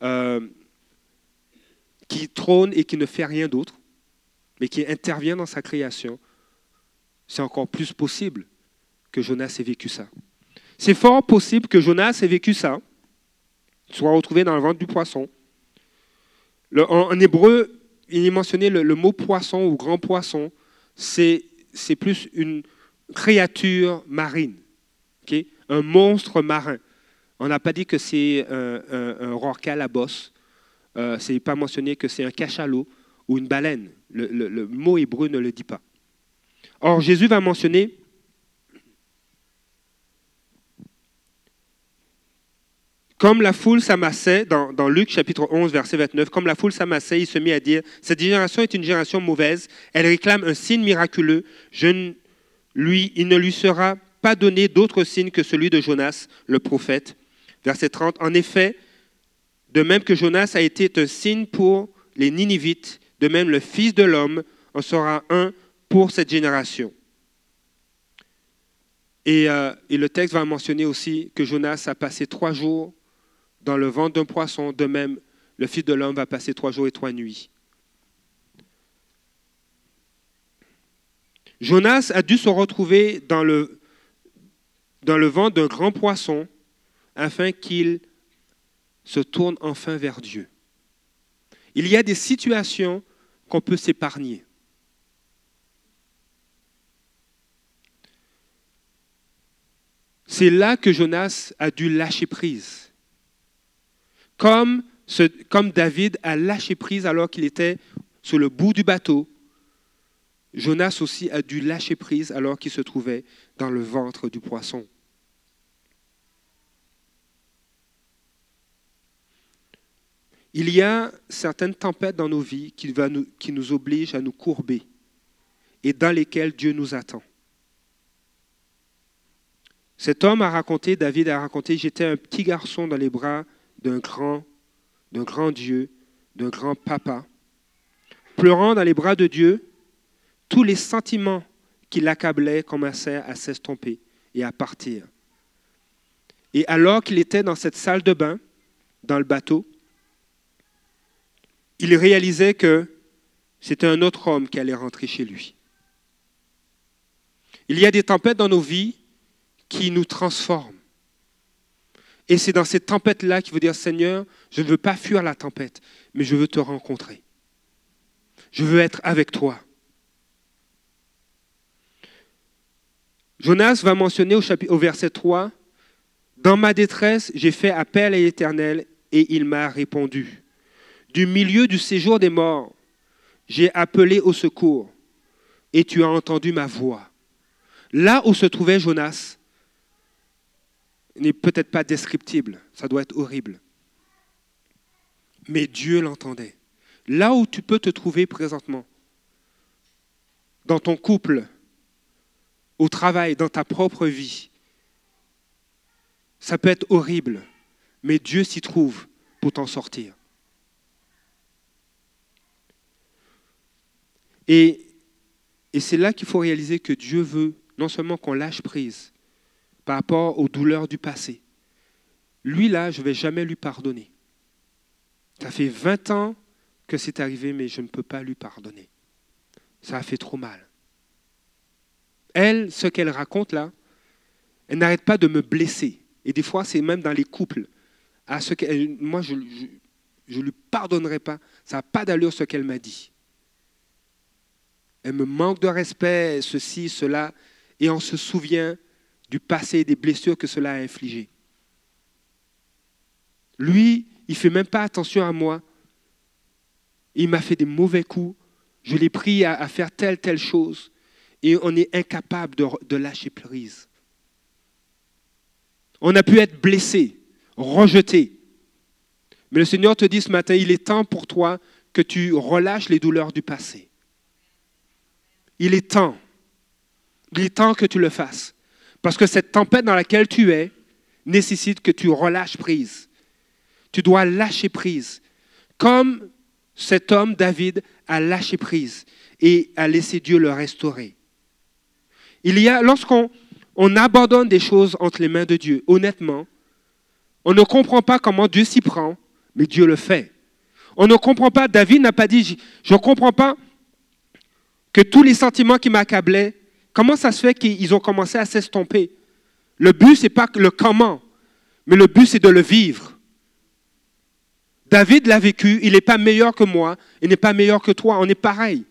euh, qui trône et qui ne fait rien d'autre, mais qui intervient dans sa création, c'est encore plus possible que Jonas ait vécu ça. C'est fort possible que Jonas ait vécu ça, soit retrouvé dans le ventre du poisson. en, hébreu, il est mentionné le, mot poisson ou grand poisson, c'est plus une créature marine, un monstre marin. On n'a pas dit que c'est un, un, un à bosse euh, ce n'est pas mentionné que c'est un cachalot ou une baleine. Le, mot hébreu ne le dit pas. Or, Jésus va mentionner Comme la foule s'amassait, dans, dans, Luc chapitre 11, verset 29, comme la foule s'amassait, il se mit à dire, cette génération est une génération mauvaise, elle réclame un signe miraculeux, Je lui, il ne lui sera pas donné d'autre signe que celui de Jonas, le prophète. Verset 30, en effet, de même que Jonas a été un signe pour les Ninivites, de même le Fils de l'homme en sera un pour cette génération. Et, euh, le texte va mentionner aussi que Jonas a passé trois jours dans le ventre d'un poisson, de même le Fils de l'homme va passer trois jours et trois nuits. Jonas a dû se retrouver dans le, dans le ventre d'un grand poisson afin qu'il se tourne enfin vers Dieu. Il y a des situations qu'on peut s'épargner. C'est là que Jonas a dû lâcher prise. Comme, David a lâché prise alors qu'il était sur le bout du bateau, Jonas aussi a dû lâcher prise alors qu'il se trouvait dans le ventre du poisson. Il y a certaines tempêtes dans nos vies qui, nous, obligent à nous courber et dans lesquelles Dieu nous attend. Cet homme a raconté, David a raconté, j'étais un petit garçon dans les bras d'un grand, d'un grand Dieu, d'un grand papa, pleurant dans les bras de Dieu, tous les sentiments qui l'accablaient commençaient à s'estomper et à partir. Et alors qu'il était dans cette salle de bain, dans le bateau, il réalisait que c'était un autre homme qui allait rentrer chez lui. Il y a des tempêtes dans nos vies qui nous transforment. Et c'est dans cette tempête-là qu'il veut dire, Seigneur, je ne veux pas fuir la tempête, mais je veux te rencontrer. Je veux être avec toi. Jonas va mentionner au, au verset 3, Dans ma détresse, j'ai fait appel à l'Éternel et il m'a répondu. Du milieu du séjour des morts, j'ai appelé au secours et tu as entendu ma voix. Là où se trouvait Jonas n'est peut-être pas descriptible, ça doit être horrible. Mais Dieu l'entendait. Là où tu peux te trouver présentement, dans ton couple, au travail, dans ta propre vie, ça peut être horrible, mais Dieu s'y trouve pour t'en sortir. Et, c'est là qu'il faut réaliser que Dieu veut non seulement qu'on lâche prise par rapport aux douleurs du passé. Lui, là, je ne vais jamais lui pardonner. Ça fait 20 ans que c'est arrivé, mais je ne peux pas lui pardonner. Ça a fait trop mal. Elle, ce qu'elle raconte là, elle n'arrête pas de me blesser. Et des fois, c'est même dans les couples. Moi, je ne lui pardonnerai pas. Ça n'a pas d'allure ce qu'elle m'a dit. Elle me manque de respect, ceci, cela et on se souvient du passé et des blessures que cela a infligées. Lui, il ne fait même pas attention à moi. Il m'a fait des mauvais coups. Je l'ai pris à, faire telle, telle chose. Et on est incapable de, de lâcher prise. On a pu être blessé, rejeté. Mais le Seigneur te dit ce matin, il est temps pour toi que tu relâches les douleurs du passé. Il est temps. Il est temps que tu le fasses. Parce que cette tempête dans laquelle tu es nécessite que tu relâches prise. Tu dois lâcher prise. Comme cet homme, David, a lâché prise et a laissé Dieu le restaurer. Il y a, lorsqu'on on abandonne des choses entre les mains de Dieu, honnêtement, on ne comprend pas comment Dieu s'y prend, mais Dieu le fait. On ne comprend pas, David n'a pas dit, je ne comprends pas que tous les sentiments qui m'accablaient, Comment ça se fait qu'ils ont commencé à s'estomper? Le but, ce n'est pas le comment, mais le but, c'est de le vivre. David l'a vécu, il n'est pas meilleur que moi, il n'est pas meilleur que toi, on est pareil.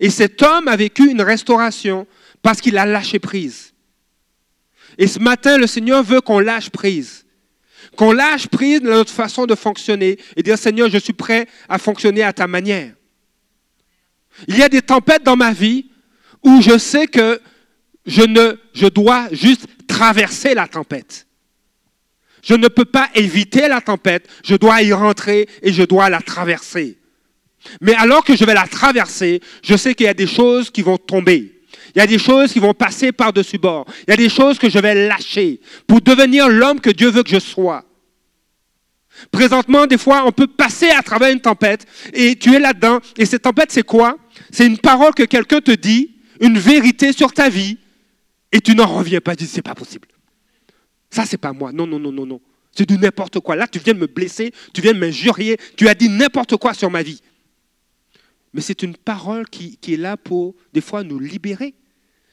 Et cet homme a vécu une restauration parce qu'il a lâché prise. Et ce matin, le Seigneur veut qu'on lâche prise. Qu'on lâche prise de notre façon de fonctionner et dire Seigneur, je suis prêt à fonctionner à ta manière. Il y a des tempêtes dans ma vie où je sais que je, dois juste traverser la tempête. Je ne peux pas éviter la tempête, je dois y rentrer et je dois la traverser. Mais alors que je vais la traverser, je sais qu'il y a des choses qui vont tomber. Il y a des choses qui vont passer par-dessus bord. Il y a des choses que je vais lâcher pour devenir l'homme que Dieu veut que je sois. Présentement, des fois, on peut passer à travers une tempête et tu es là-dedans. Et cette tempête, c'est quoi? C'est une parole que quelqu'un te dit une vérité sur ta vie et tu n'en reviens pas, tu dis c'est pas possible. Ça, c'est pas moi. Non, non, non, non, non. C'est du n'importe quoi. Là, tu viens de me blesser, tu viens de m'injurier, tu as dit n'importe quoi sur ma vie. Mais c'est une parole qui, est là pour, des fois, nous libérer,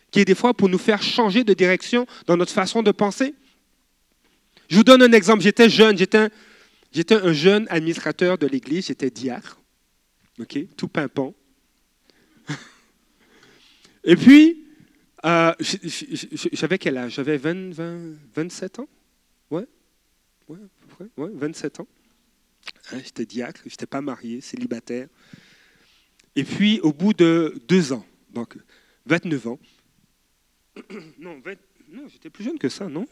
qui est des fois pour nous faire changer de direction dans notre façon de penser. Je vous donne un exemple. J'étais jeune, j'étais un, un jeune administrateur de l'église, j'étais diacre, ok, tout pimpant. Et puis, euh, j'avais quel âge? J'avais 27 ans? Ouais, ouais, à peu près, ouais, 27 ans. Hein, j'étais diacre, je n'étais pas marié, célibataire. Et puis, au bout de deux ans, donc 29 ans, non, non j'étais plus jeune que ça, non?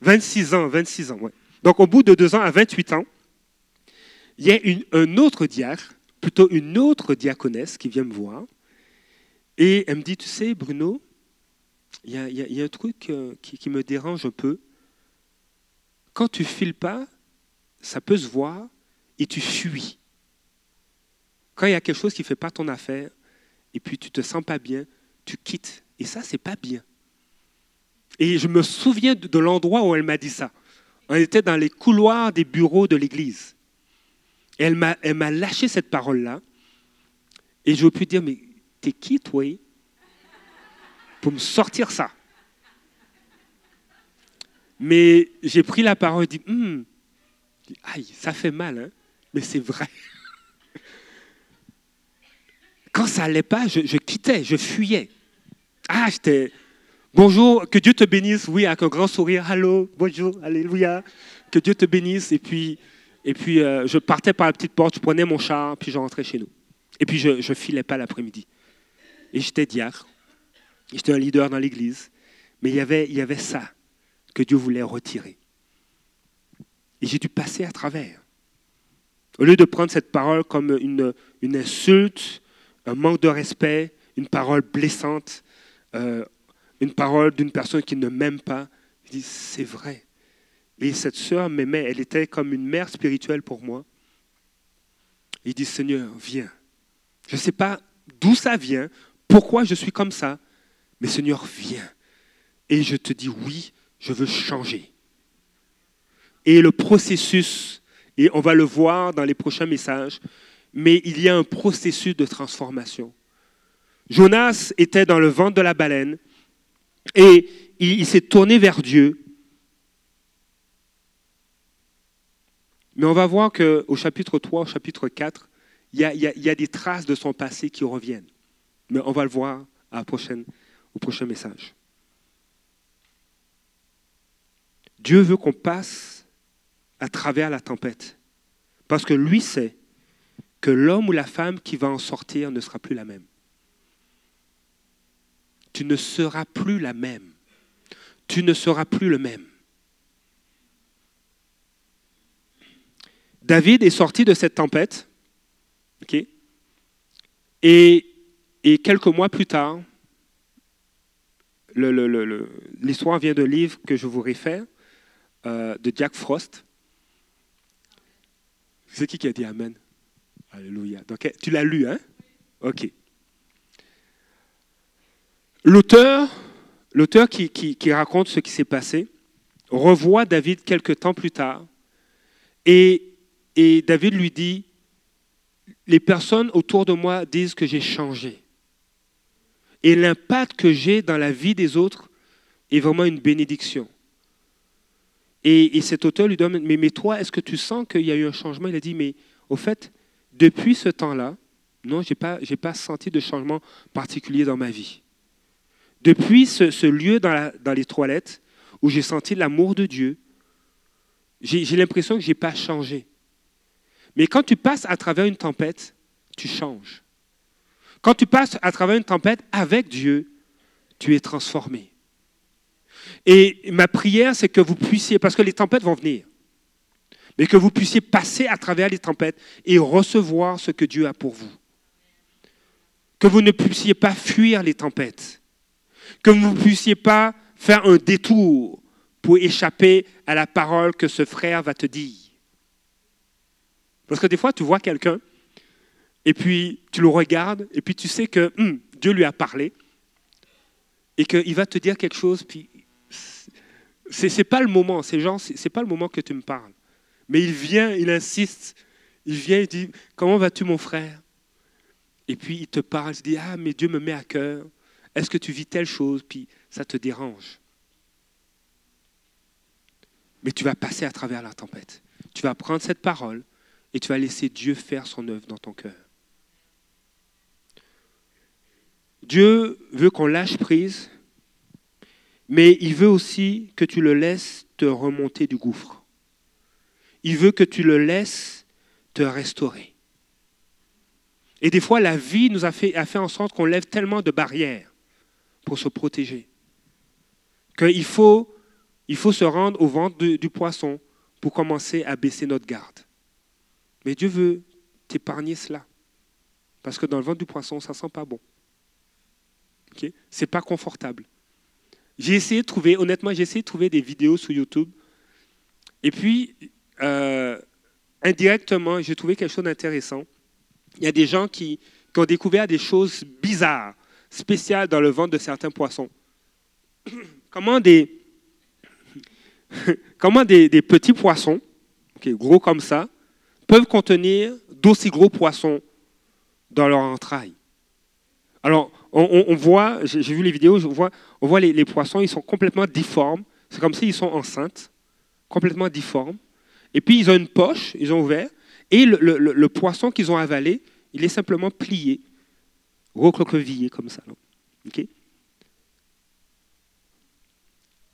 26 ans, 26 ans, ouais. Donc, au bout de deux ans, à 28 ans, il y a une, un autre diacre, plutôt une autre diaconesse qui vient me voir et elle me dit, tu sais, Bruno, il y, a un truc euh, qui, me dérange un peu. Quand tu files pas, ça peut se voir et tu fuis. Quand il y a quelque chose qui ne fait pas ton affaire et puis tu te sens pas bien, tu quittes. Et ça, c'est pas bien. Et je me souviens de, l'endroit où elle m'a dit ça. On était dans les couloirs des bureaux de l'église. Elle m'a lâché cette parole-là. Et je pu dire, mais t'es qui, toi, pour me sortir ça? Mais j'ai pris la parole et dit, hum, aïe, ça fait mal, hein, mais c'est vrai. Quand ça n'allait pas, je, quittais, je fuyais. Ah, j'étais, bonjour, que Dieu te bénisse, oui, avec un grand sourire, allô, bonjour, alléluia, que Dieu te bénisse. Et puis, et puis euh, je partais par la petite porte, je prenais mon char, puis je rentrais chez nous. Et puis je ne filais pas l'après-midi. Et j'étais diacre, j'étais un leader dans l'église, mais il y, avait, ça que Dieu voulait retirer. Et j'ai dû passer à travers. Au lieu de prendre cette parole comme une, une insulte, un manque de respect, une parole blessante, euh, une parole d'une personne qui ne m'aime pas, je dis c'est vrai. Et cette sœur m'aimait, elle était comme une mère spirituelle pour moi. Il dit Seigneur, viens. Je ne sais pas d'où ça vient, pourquoi je suis comme ça, mais Seigneur, viens. Et je te dis oui, je veux changer. Et le processus, et on va le voir dans les prochains messages, mais il y a un processus de transformation. Jonas était dans le ventre de la baleine et il, s'est tourné vers Dieu. Mais on va voir qu'au chapitre 3, au chapitre 4, il y, a, il y, a, des traces de son passé qui reviennent. Mais on va le voir au prochain message. Dieu veut qu'on passe à travers la tempête. Parce que lui sait que l'homme ou la femme qui va en sortir ne sera plus la même. Tu ne seras plus la même. Tu ne seras plus le même. David est sorti de cette tempête. et, et, quelques mois plus tard, l'histoire vient d'un livre que je vous réfère, euh, de Jack Frost. C'est qui qui a dit Amen? Alléluia. Donc, tu l'as lu, hein? Ok. L'auteur, l'auteur qui, qui, raconte ce qui s'est passé revoit David quelques temps plus tard et, et David lui dit, les personnes autour de moi disent que j'ai changé. Et l'impact que j'ai dans la vie des autres est vraiment une bénédiction. Et, cet auteur lui demande, mais, toi, est-ce que tu sens qu'il y a eu un changement? Il a dit, mais au fait, depuis ce temps-là, non, je n'ai pas, senti de changement particulier dans ma vie. Depuis ce, lieu dans, les toilettes où j'ai senti l'amour de Dieu, j'ai l'impression que je n'ai pas changé. Mais quand tu passes à travers une tempête, tu changes. Quand tu passes à travers une tempête avec Dieu, tu es transformé. Et ma prière, c'est que vous puissiez, parce que les tempêtes vont venir, mais que vous puissiez passer à travers les tempêtes et recevoir ce que Dieu a pour vous. Que vous ne puissiez pas fuir les tempêtes. Que vous ne puissiez pas faire un détour pour échapper à la parole que ce frère va te dire. Parce que des fois, tu vois quelqu'un, et puis tu le regardes, et puis tu sais que hum, Dieu lui a parlé, et qu'il va te dire quelque chose, puis c'est n'est pas le moment, ces gens, c'est pas le moment que tu me parles. Mais il vient, il insiste, il vient, il dit, comment vas-tu mon frère? Et puis il te parle, il dit, ah mais Dieu me met à cœur, est-ce que tu vis telle chose? Puis ça te dérange. Mais tu vas passer à travers la tempête. Tu vas prendre cette parole et tu vas laisser Dieu faire son œuvre dans ton cœur. Dieu veut qu'on lâche prise mais il veut aussi que tu le laisses te remonter du gouffre. Il veut que tu le laisses te restaurer. Et des fois, la vie nous a fait, en sorte qu'on lève tellement de barrières pour se protéger qu'il faut, se rendre au ventre du, du poisson pour commencer à baisser notre garde. Mais Dieu veut t'épargner cela. Parce que dans le ventre du poisson, ça ne sent pas bon. Ce n'est pas confortable. J'ai essayé de trouver, honnêtement, j'ai essayé de trouver des vidéos sur YouTube. Et puis, euh, indirectement, j'ai trouvé quelque chose d'intéressant. Il y a des gens qui, ont découvert des choses bizarres, spéciales dans le ventre de certains poissons. Comment des, comment des, petits poissons, gros comme ça, peuvent contenir d'aussi gros poissons dans leur entrailles? Alors, on, voit, j'ai vu les vidéos, on voit, les, poissons, ils sont complètement difformes, C'est comme s'ils sont enceintes, complètement difformes. Et puis ils ont une poche, ils ont ouvert, et le, poisson qu'ils ont avalé, il est simplement plié, recroquevillé comme ça.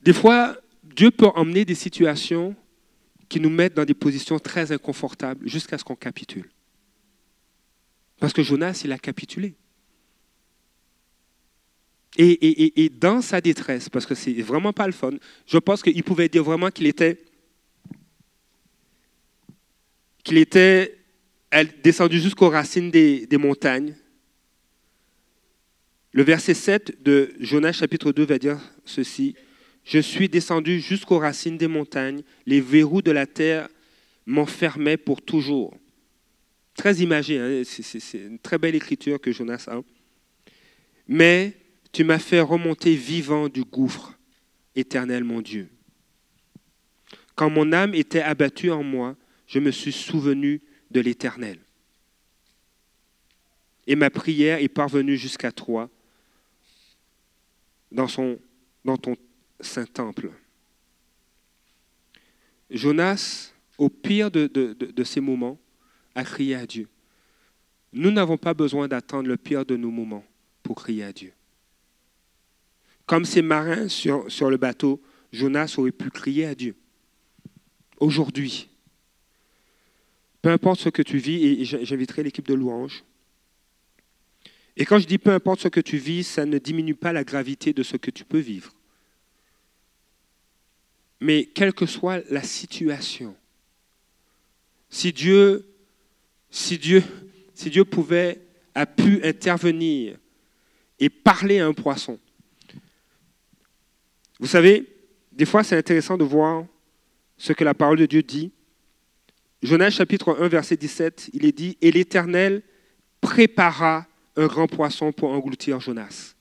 Des fois, Dieu peut emmener des situations qui nous mettent dans des positions très inconfortables jusqu'à ce qu'on capitule. Parce que Jonas, il a capitulé. Et, dans sa détresse, parce que c'est vraiment pas le fun, je pense qu'il pouvait dire vraiment qu'il était, qu'il était descendu jusqu'aux racines des, montagnes. Le verset 7 de Jonas chapitre 2 va dire ceci. Je suis descendu jusqu'aux racines des montagnes, les verrous de la terre m'enfermaient pour toujours. Très imagé, hein, c'est une très belle écriture que Jonas a. Mais tu m'as fait remonter vivant du gouffre, éternel mon Dieu. Quand mon âme était abattue en moi, je me suis souvenu de l'Éternel. Et ma prière est parvenue jusqu'à toi dans, ton saint temple. Jonas, au pire de, ces moments, a crié à Dieu. Nous n'avons pas besoin d'attendre le pire de nos moments pour crier à Dieu. Comme ces marins sur, le bateau, Jonas aurait pu crier à Dieu. Aujourd'hui, peu importe ce que tu vis, et j'inviterai l'équipe de louange. Et quand je dis peu importe ce que tu vis, ça ne diminue pas la gravité de ce que tu peux vivre. Mais quelle que soit la situation, si Dieu, si Dieu, si Dieu pouvait, a pu intervenir et parler à un poisson. Vous savez, des fois c'est intéressant de voir ce que la parole de Dieu dit. Jonas chapitre 1 verset 17, il est dit, et l'Éternel prépara un grand poisson pour engloutir Jonas.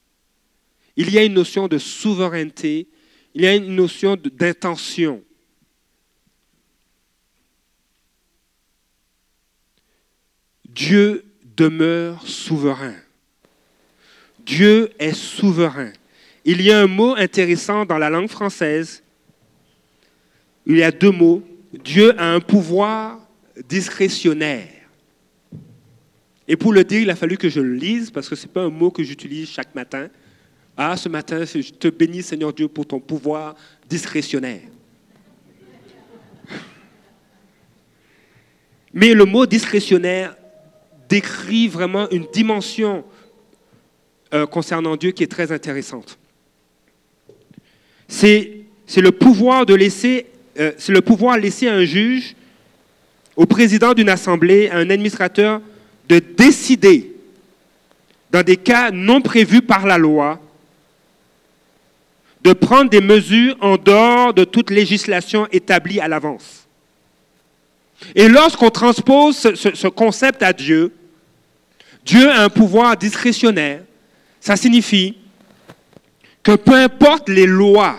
Il y a une notion de souveraineté il y a une notion d'intention. Dieu demeure souverain. Dieu est souverain. Il y a un mot intéressant dans la langue française. Il y a deux mots. Dieu a un pouvoir discrétionnaire. Et pour le dire, il a fallu que je le lise parce que ce n'est pas un mot que j'utilise chaque matin. Ah, ce matin, je te bénis, Seigneur Dieu, pour ton pouvoir discrétionnaire. Mais le mot discrétionnaire décrit vraiment une dimension euh, concernant Dieu qui est très intéressante. C'est, le pouvoir de laisser, euh, c'est le pouvoir laisser à un juge, au président d'une assemblée, à un administrateur, de décider, dans des cas non prévus par la loi, de prendre des mesures en dehors de toute législation établie à l'avance. Et lorsqu'on transpose ce, concept à Dieu, Dieu a un pouvoir discrétionnaire. Ça signifie que peu importe les lois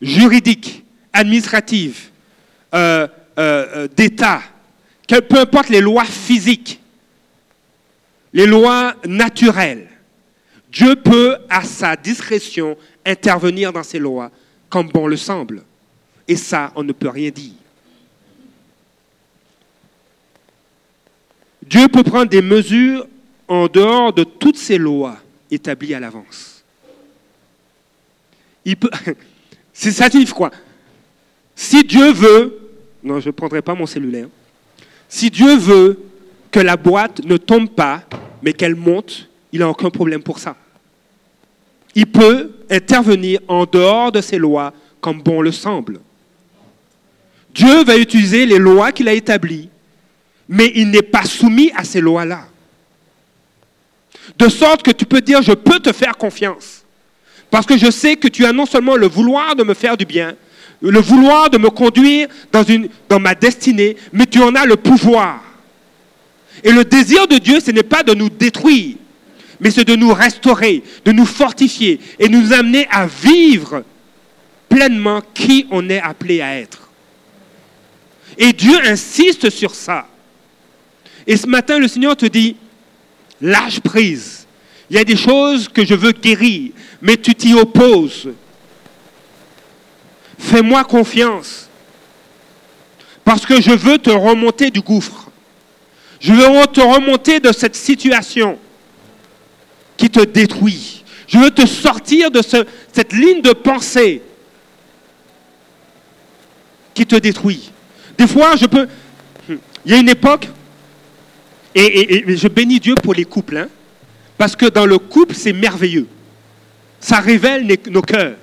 juridiques, administratives, euh, euh, euh, d'État, que peu importe les lois physiques, les lois naturelles, Dieu peut, à sa discrétion, intervenir dans ces lois comme bon le semble. Et ça, on ne peut rien dire. Dieu peut prendre des mesures en dehors de toutes ces lois établies à l'avance. Il peut. Ça signifie quoi Si Dieu veut, non, je ne prendrai pas mon cellulaire. Si Dieu veut que la boîte ne tombe pas, mais qu'elle monte, il n'a aucun problème pour ça. Il peut intervenir en dehors de ces lois comme bon le semble. Dieu va utiliser les lois qu'il a établies, mais il n'est pas soumis à ces lois-là. De sorte que tu peux dire, je peux te faire confiance, parce que je sais que tu as non seulement le vouloir de me faire du bien, le vouloir de me conduire dans, ma destinée, mais tu en as le pouvoir. Et le désir de Dieu, ce n'est pas de nous détruire, mais c'est de nous restaurer, de nous fortifier et nous amener à vivre pleinement qui on est appelé à être. Et Dieu insiste sur ça. Et ce matin, le Seigneur te dit, lâche prise. Il y a des choses que je veux guérir, mais tu t'y opposes. Fais-moi confiance. Parce que je veux te remonter du gouffre. Je veux te remonter de cette situation qui te détruit. Je veux te sortir de cette ligne de pensée qui te détruit. Des fois, je peux... Il y a une époque, et, je bénis Dieu pour les couples, hein, parce que dans le couple, c'est merveilleux. Ça révèle nos cœurs.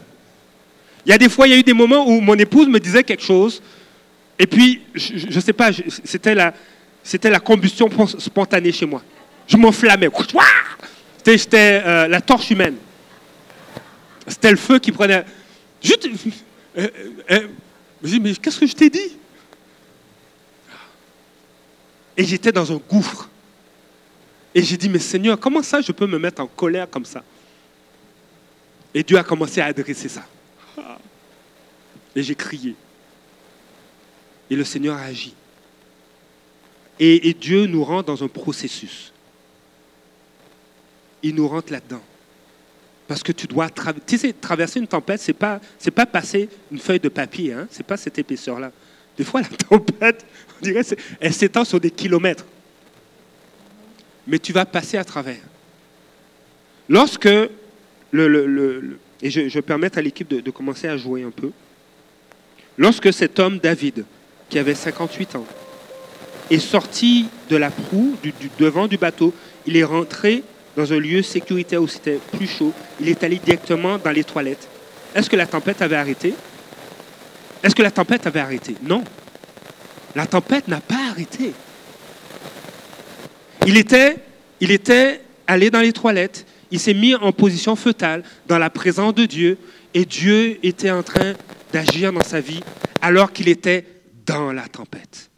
Il y a des fois, il y a eu des moments où mon épouse me disait quelque chose, et puis, je ne sais pas, c'était la, combustion spontanée chez moi. Je m'enflammais. C'était euh, la torche humaine. C'était le feu qui prenait. Je, euh, euh, dis, mais qu'est-ce que je t'ai dit? Et j'étais dans un gouffre. Et j'ai dit, mais Seigneur, comment ça je peux me mettre en colère comme ça? Et Dieu a commencé à adresser ça. Et j'ai crié. Et le Seigneur a agi. Et, Dieu nous rend dans un processus. Il nous rentre là-dedans. Parce que tu dois traverser une tempête, ce n'est pas, pas passer une feuille de papier, hein? ce n'est pas cette épaisseur-là. Des fois, la tempête, on dirait, elle s'étend sur des kilomètres. Mais tu vas passer à travers. Lorsque, et je, permettre à l'équipe de, de commencer à jouer un peu, lorsque cet homme, David, qui avait 58 ans, est sorti de la proue, du, devant du bateau. Il est rentré dans un lieu sécuritaire où c'était plus chaud. Il est allé directement dans les toilettes. Est-ce que la tempête avait arrêté? Est-ce que la tempête avait arrêté? Non. La tempête n'a pas arrêté. Il était, allé dans les toilettes. Il s'est mis en position fœtale dans la présence de Dieu. Et Dieu était en train d'agir dans sa vie alors qu'il était dans la tempête.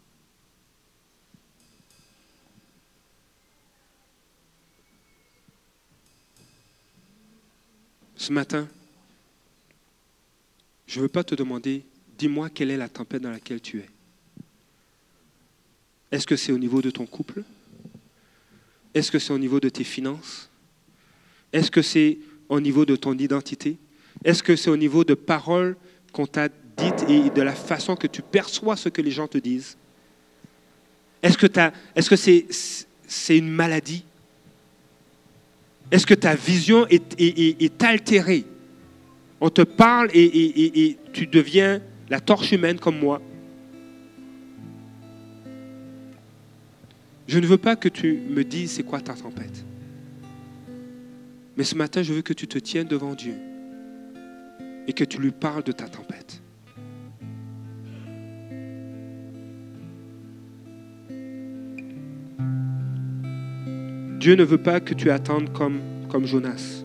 Ce matin, je ne veux pas te demander, dis-moi quelle est la tempête dans laquelle tu es. Est-ce que c'est au niveau de ton couple? Est-ce que c'est au niveau de tes finances? Est-ce que c'est au niveau de ton identité? Est-ce que c'est au niveau de paroles qu'on t'a dites et de la façon que tu perçois ce que les gens te disent? Est-ce que, est -ce que c'est une maladie? Est-ce que ta vision est, altérée? On te parle et, tu deviens la torche humaine comme moi. Je ne veux pas que tu me dises c'est quoi ta tempête. Mais ce matin, je veux que tu te tiennes devant Dieu et que tu lui parles de ta tempête. Dieu ne veut pas que tu attendes comme, comme Jonas.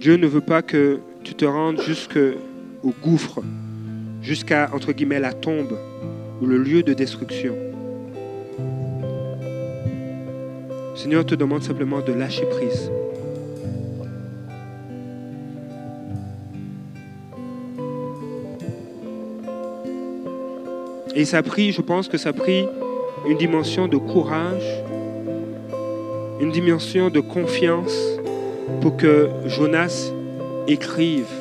Dieu ne veut pas que tu te rendes jusqu'au gouffre, jusqu'à, entre guillemets, la tombe ou le lieu de destruction. Seigneur te demande simplement de lâcher prise. Et ça a je pense que ça a une dimension de courage, une dimension de confiance pour que Jonas écrive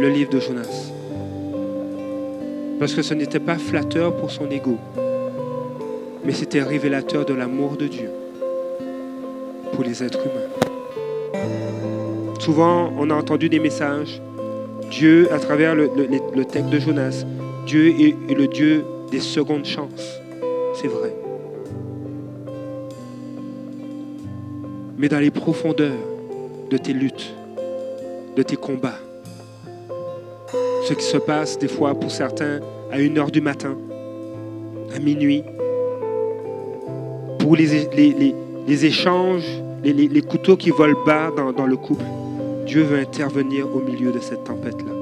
le livre de Jonas. Parce que ce n'était pas flatteur pour son ego, mais c'était révélateur de l'amour de Dieu pour les êtres humains. Souvent, on a entendu des messages. Dieu, à travers le, le texte de Jonas, Dieu est le Dieu des secondes chances. C'est vrai. Mais dans les profondeurs de tes luttes, de tes combats, ce qui se passe des fois pour certains à une heure du matin, à minuit, pour les, les, échanges, les, couteaux qui volent bas dans, dans le couple, Dieu veut intervenir au milieu de cette tempête-là.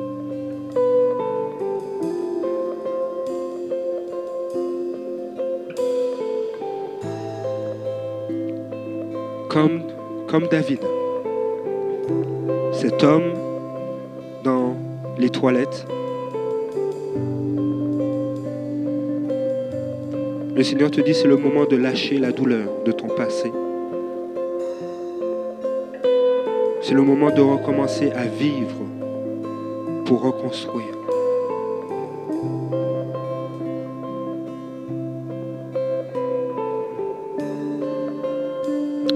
comme, comme David. Cet homme les toilettes. Le Seigneur te dit c'est le moment de lâcher la douleur de ton passé C'est le moment de recommencer à vivre pour reconstruire.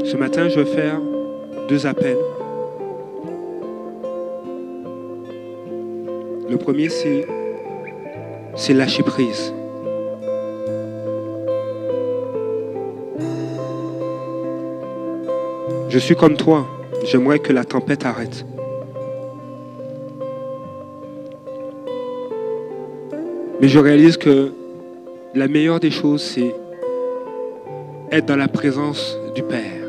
Ce matin, je vais faire deux appels. Premier, c'est, c'est lâcher prise. Je suis comme toi. J'aimerais que la tempête arrête. Mais je réalise que la meilleure des choses, c'est être dans la présence du Père,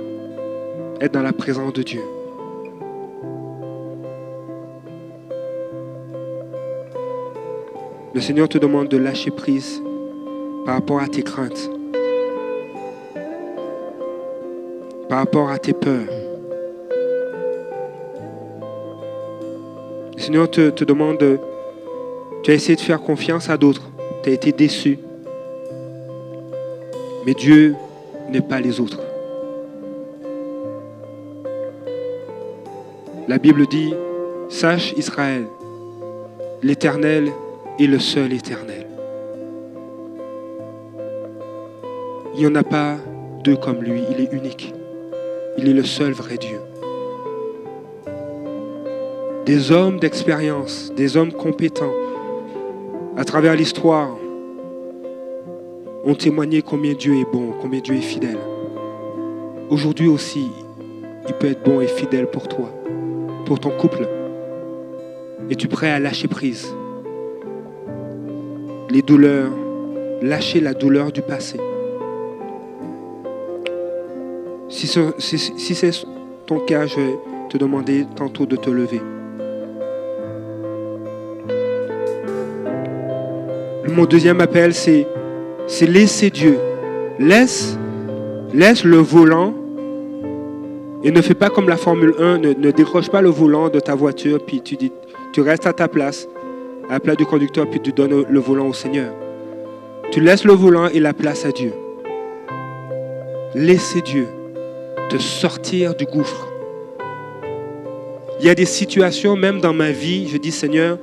être dans la présence de Dieu. Le Seigneur te demande de lâcher prise par rapport à tes craintes, par rapport à tes peurs. Le Seigneur te, demande de... Tu as essayé de faire confiance à d'autres. Tu as été déçu. Mais Dieu n'est pas les autres. La Bible dit, sache Israël, l'Éternel est le seul éternel. Il n'y en a pas deux comme lui, il est unique. Il est le seul vrai Dieu. Des hommes d'expérience, des hommes compétents, à travers l'histoire, ont témoigné combien Dieu est bon, combien Dieu est fidèle. Aujourd'hui aussi, il peut être bon et fidèle pour toi, pour ton couple. Es-tu prêt à lâcher prise? Les douleurs, lâcher la douleur du passé. Si, ce- si- si c'est ton cas, je vais te demander tantôt de te lever. Mon deuxième appel, c'est, c'est laisser Dieu. Laisse, laisse le volant et ne fais pas comme la Formule 1, ne, ne décroche pas le volant de ta voiture, puis tu, dis, tu restes à ta place, à la place du conducteur, puis tu donnes le volant au Seigneur. Tu laisses le volant et la place à Dieu. Laissez Dieu te sortir du gouffre. Il y a des situations, même dans ma vie, je dis Seigneur,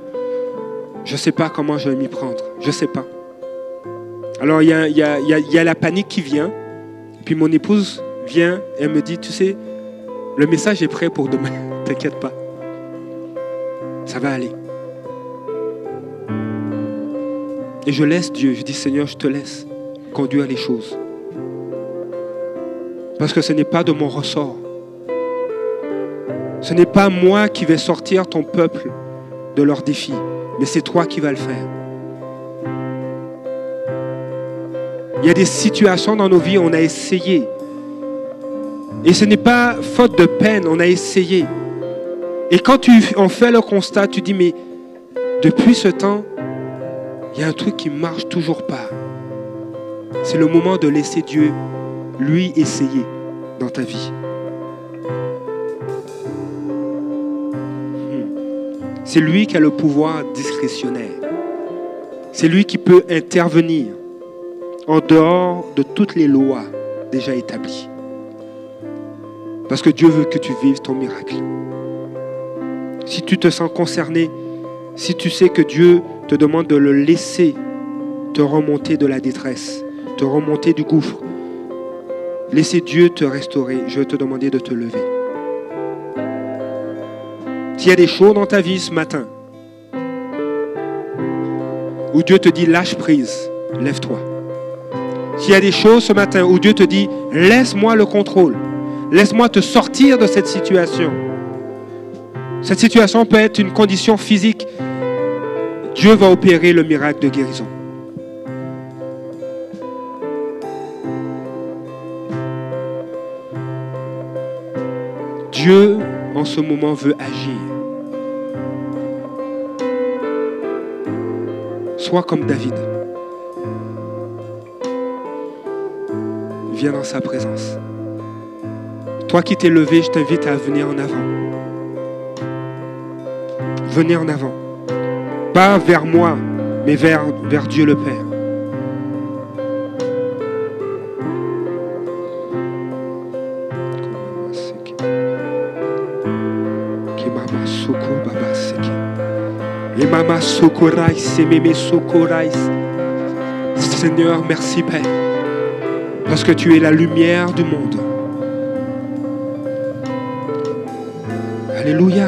je ne sais pas comment je vais m'y prendre. Je ne sais pas. Alors il y a, il y a- la panique qui vient. Puis mon épouse vient et elle me dit, tu sais, le message est prêt pour demain. T'inquiète pas. Ça va aller. Et je laisse Dieu. Je dis, Seigneur, je te laisse conduire les choses. Parce que ce n'est pas de mon ressort. Ce n'est pas moi qui vais sortir ton peuple de leurs défis, mais c'est toi qui vas le faire. Il y a des situations dans nos vies on a essayé. Et ce n'est pas faute de peine, on a essayé. Et quand tu en fais le constat, tu dis, mais depuis ce temps, il y a un truc qui marche toujours pas. C'est le moment de laisser Dieu, lui, essayer dans ta vie. C'est lui qui a le pouvoir discrétionnaire. C'est lui qui peut intervenir en dehors de toutes les lois déjà établies. Parce que Dieu veut que tu vives ton miracle. Si tu te sens concerné, si tu sais que Dieu te demande de le laisser te remonter de la détresse, te remonter du gouffre, laisser Dieu te restaurer, je vais te demander de te lever. S'il y a des choses dans ta vie ce matin où Dieu te dit lâche prise, lève-toi. S'il y a des choses ce matin où Dieu te dit laisse-moi le contrôle, laisse-moi te sortir de cette situation. Cette situation peut être une condition physique. Dieu va opérer le miracle de guérison. Dieu, en ce moment, veut agir. Sois comme David. Viens dans sa présence. Toi qui t'es levé, je t'invite à venir en avant. Venez en avant. Pas vers moi, mais vers, vers Dieu le Père. E e Seigneur, merci Père, parce que tu es la lumière du monde. Alléluia,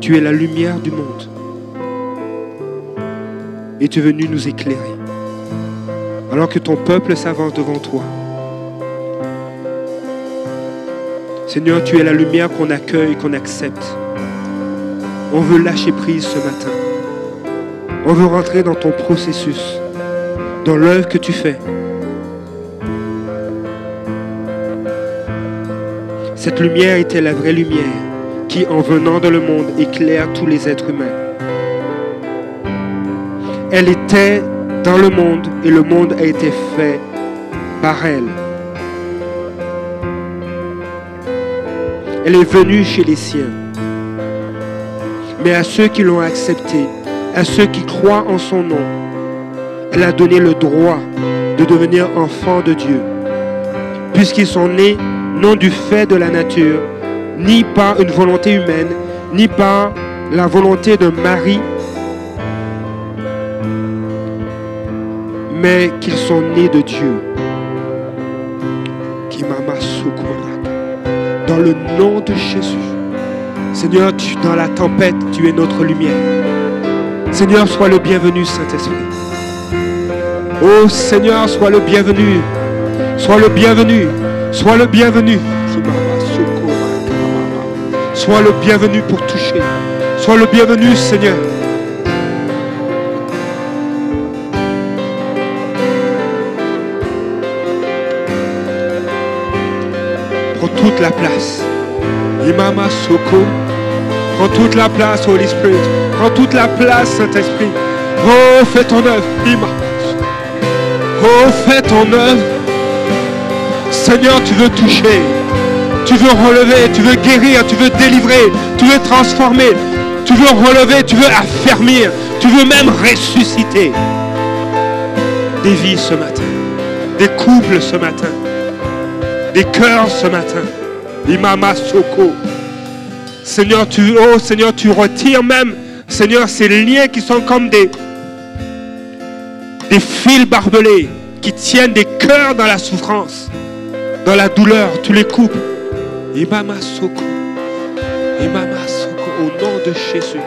tu es la lumière du monde. Et tu es venu nous éclairer. Alors que ton peuple s'avance devant toi. Seigneur, tu es la lumière qu'on accueille, qu'on accepte. On veut lâcher prise ce matin. On veut rentrer dans ton processus, dans l'œuvre que tu fais. Cette lumière était la vraie lumière qui, en venant dans le monde, éclaire tous les êtres humains. Elle était dans le monde et le monde a été fait par elle. Elle est venue chez les siens. Mais à ceux qui l'ont acceptée, à ceux qui croient en son nom, elle a donné le droit de devenir enfants de Dieu, puisqu'ils sont nés non du fait de la nature, ni par une volonté humaine, ni par la volonté de Marie, mais qu'ils sont nés de Dieu. Dans le nom de Jésus. Seigneur, dans la tempête, tu es notre lumière. Seigneur, sois le bienvenu, Saint-Esprit. Oh Seigneur, sois le bienvenu. Sois le bienvenu. Sois le bienvenu. Sois le bienvenu pour toucher. Sois le bienvenu, Seigneur. Toute la place. Imama Soko. Prends toute la place, Holy Spirit. Prends toute la place, Saint-Esprit. Oh, fais ton œuvre. Oh, fais ton œuvre. Seigneur, tu veux toucher. Tu veux relever, tu veux guérir, tu veux délivrer, tu veux transformer, tu veux relever, tu veux affermir, tu veux même ressusciter des vies ce matin, des couples ce matin, des cœurs ce matin. Imama Soko. Seigneur, tu, oh Seigneur, tu retires même, Seigneur, ces liens qui sont comme des, des fils barbelés qui tiennent des cœurs dans la souffrance, dans la douleur, tu les coupes. Imama Soko. Imama Soko, au nom de Jésus.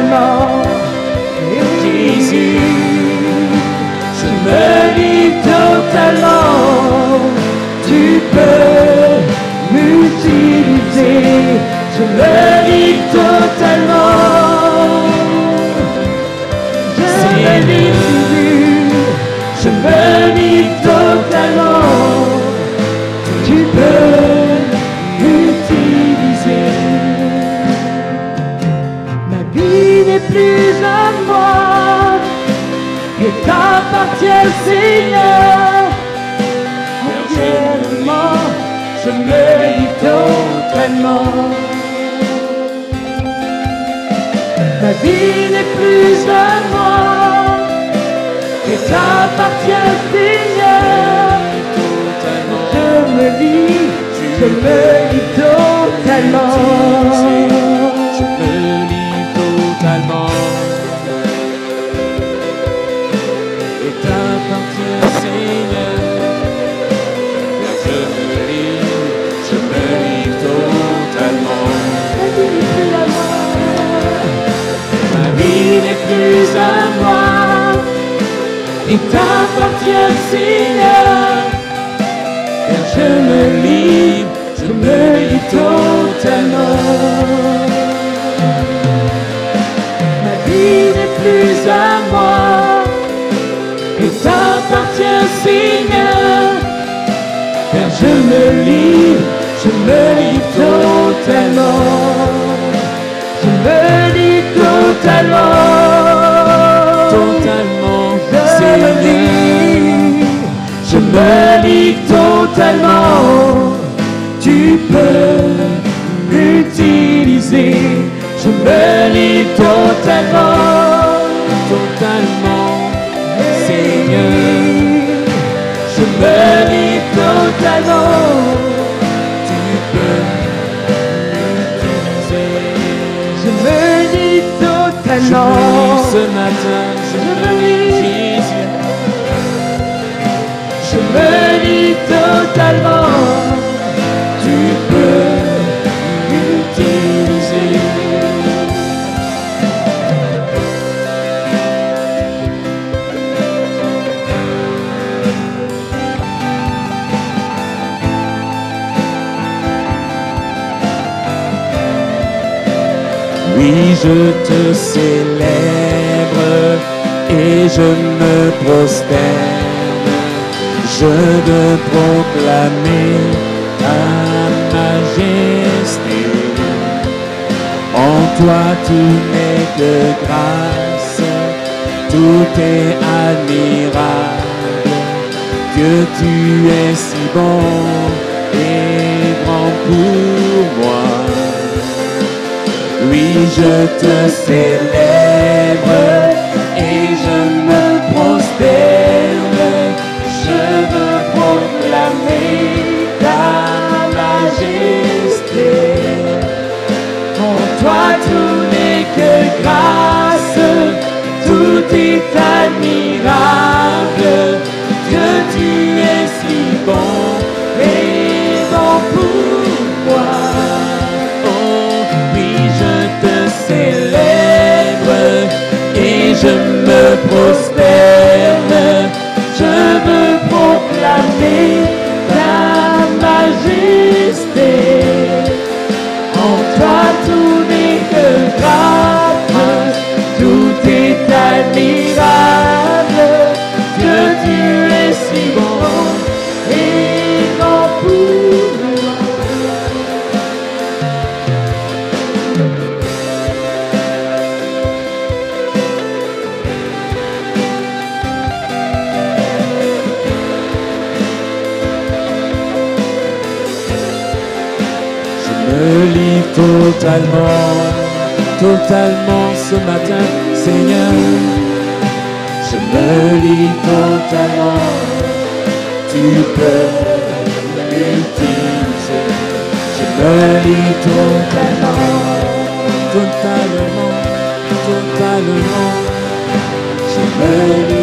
finalement Jésus, je me livre totalement, tu peux m'utiliser, je me Seigneur. Continuellement, je mérite entraînement. Ma vie n'est plus à moi, et t'appartient, Seigneur. Je me lis, je mérite totalement. et t'appartient, Seigneur. Car je me livre, je me livre totalement. Ma vie n'est plus à moi et t'appartient, Seigneur. Car je me livre, je me livre totalement. totalement, tu peux l'utiliser. Je me lis totalement. Je te célèbre et je me prosterne. Je veux proclamer ta majesté. En toi tout n'est que grâce, tout est admirable. Dieu, tu es si bon et grand pour moi. Oui, je te célèbre et je me prosterne. Je veux proclamer ta majesté. En toi tout n'est que grâce, tout est admirable. Et je totalement, totalement ce matin, Seigneur. Je me livre totalement, tu peux l'utiliser. Je me livre totalement, totalement, totalement. Je me livre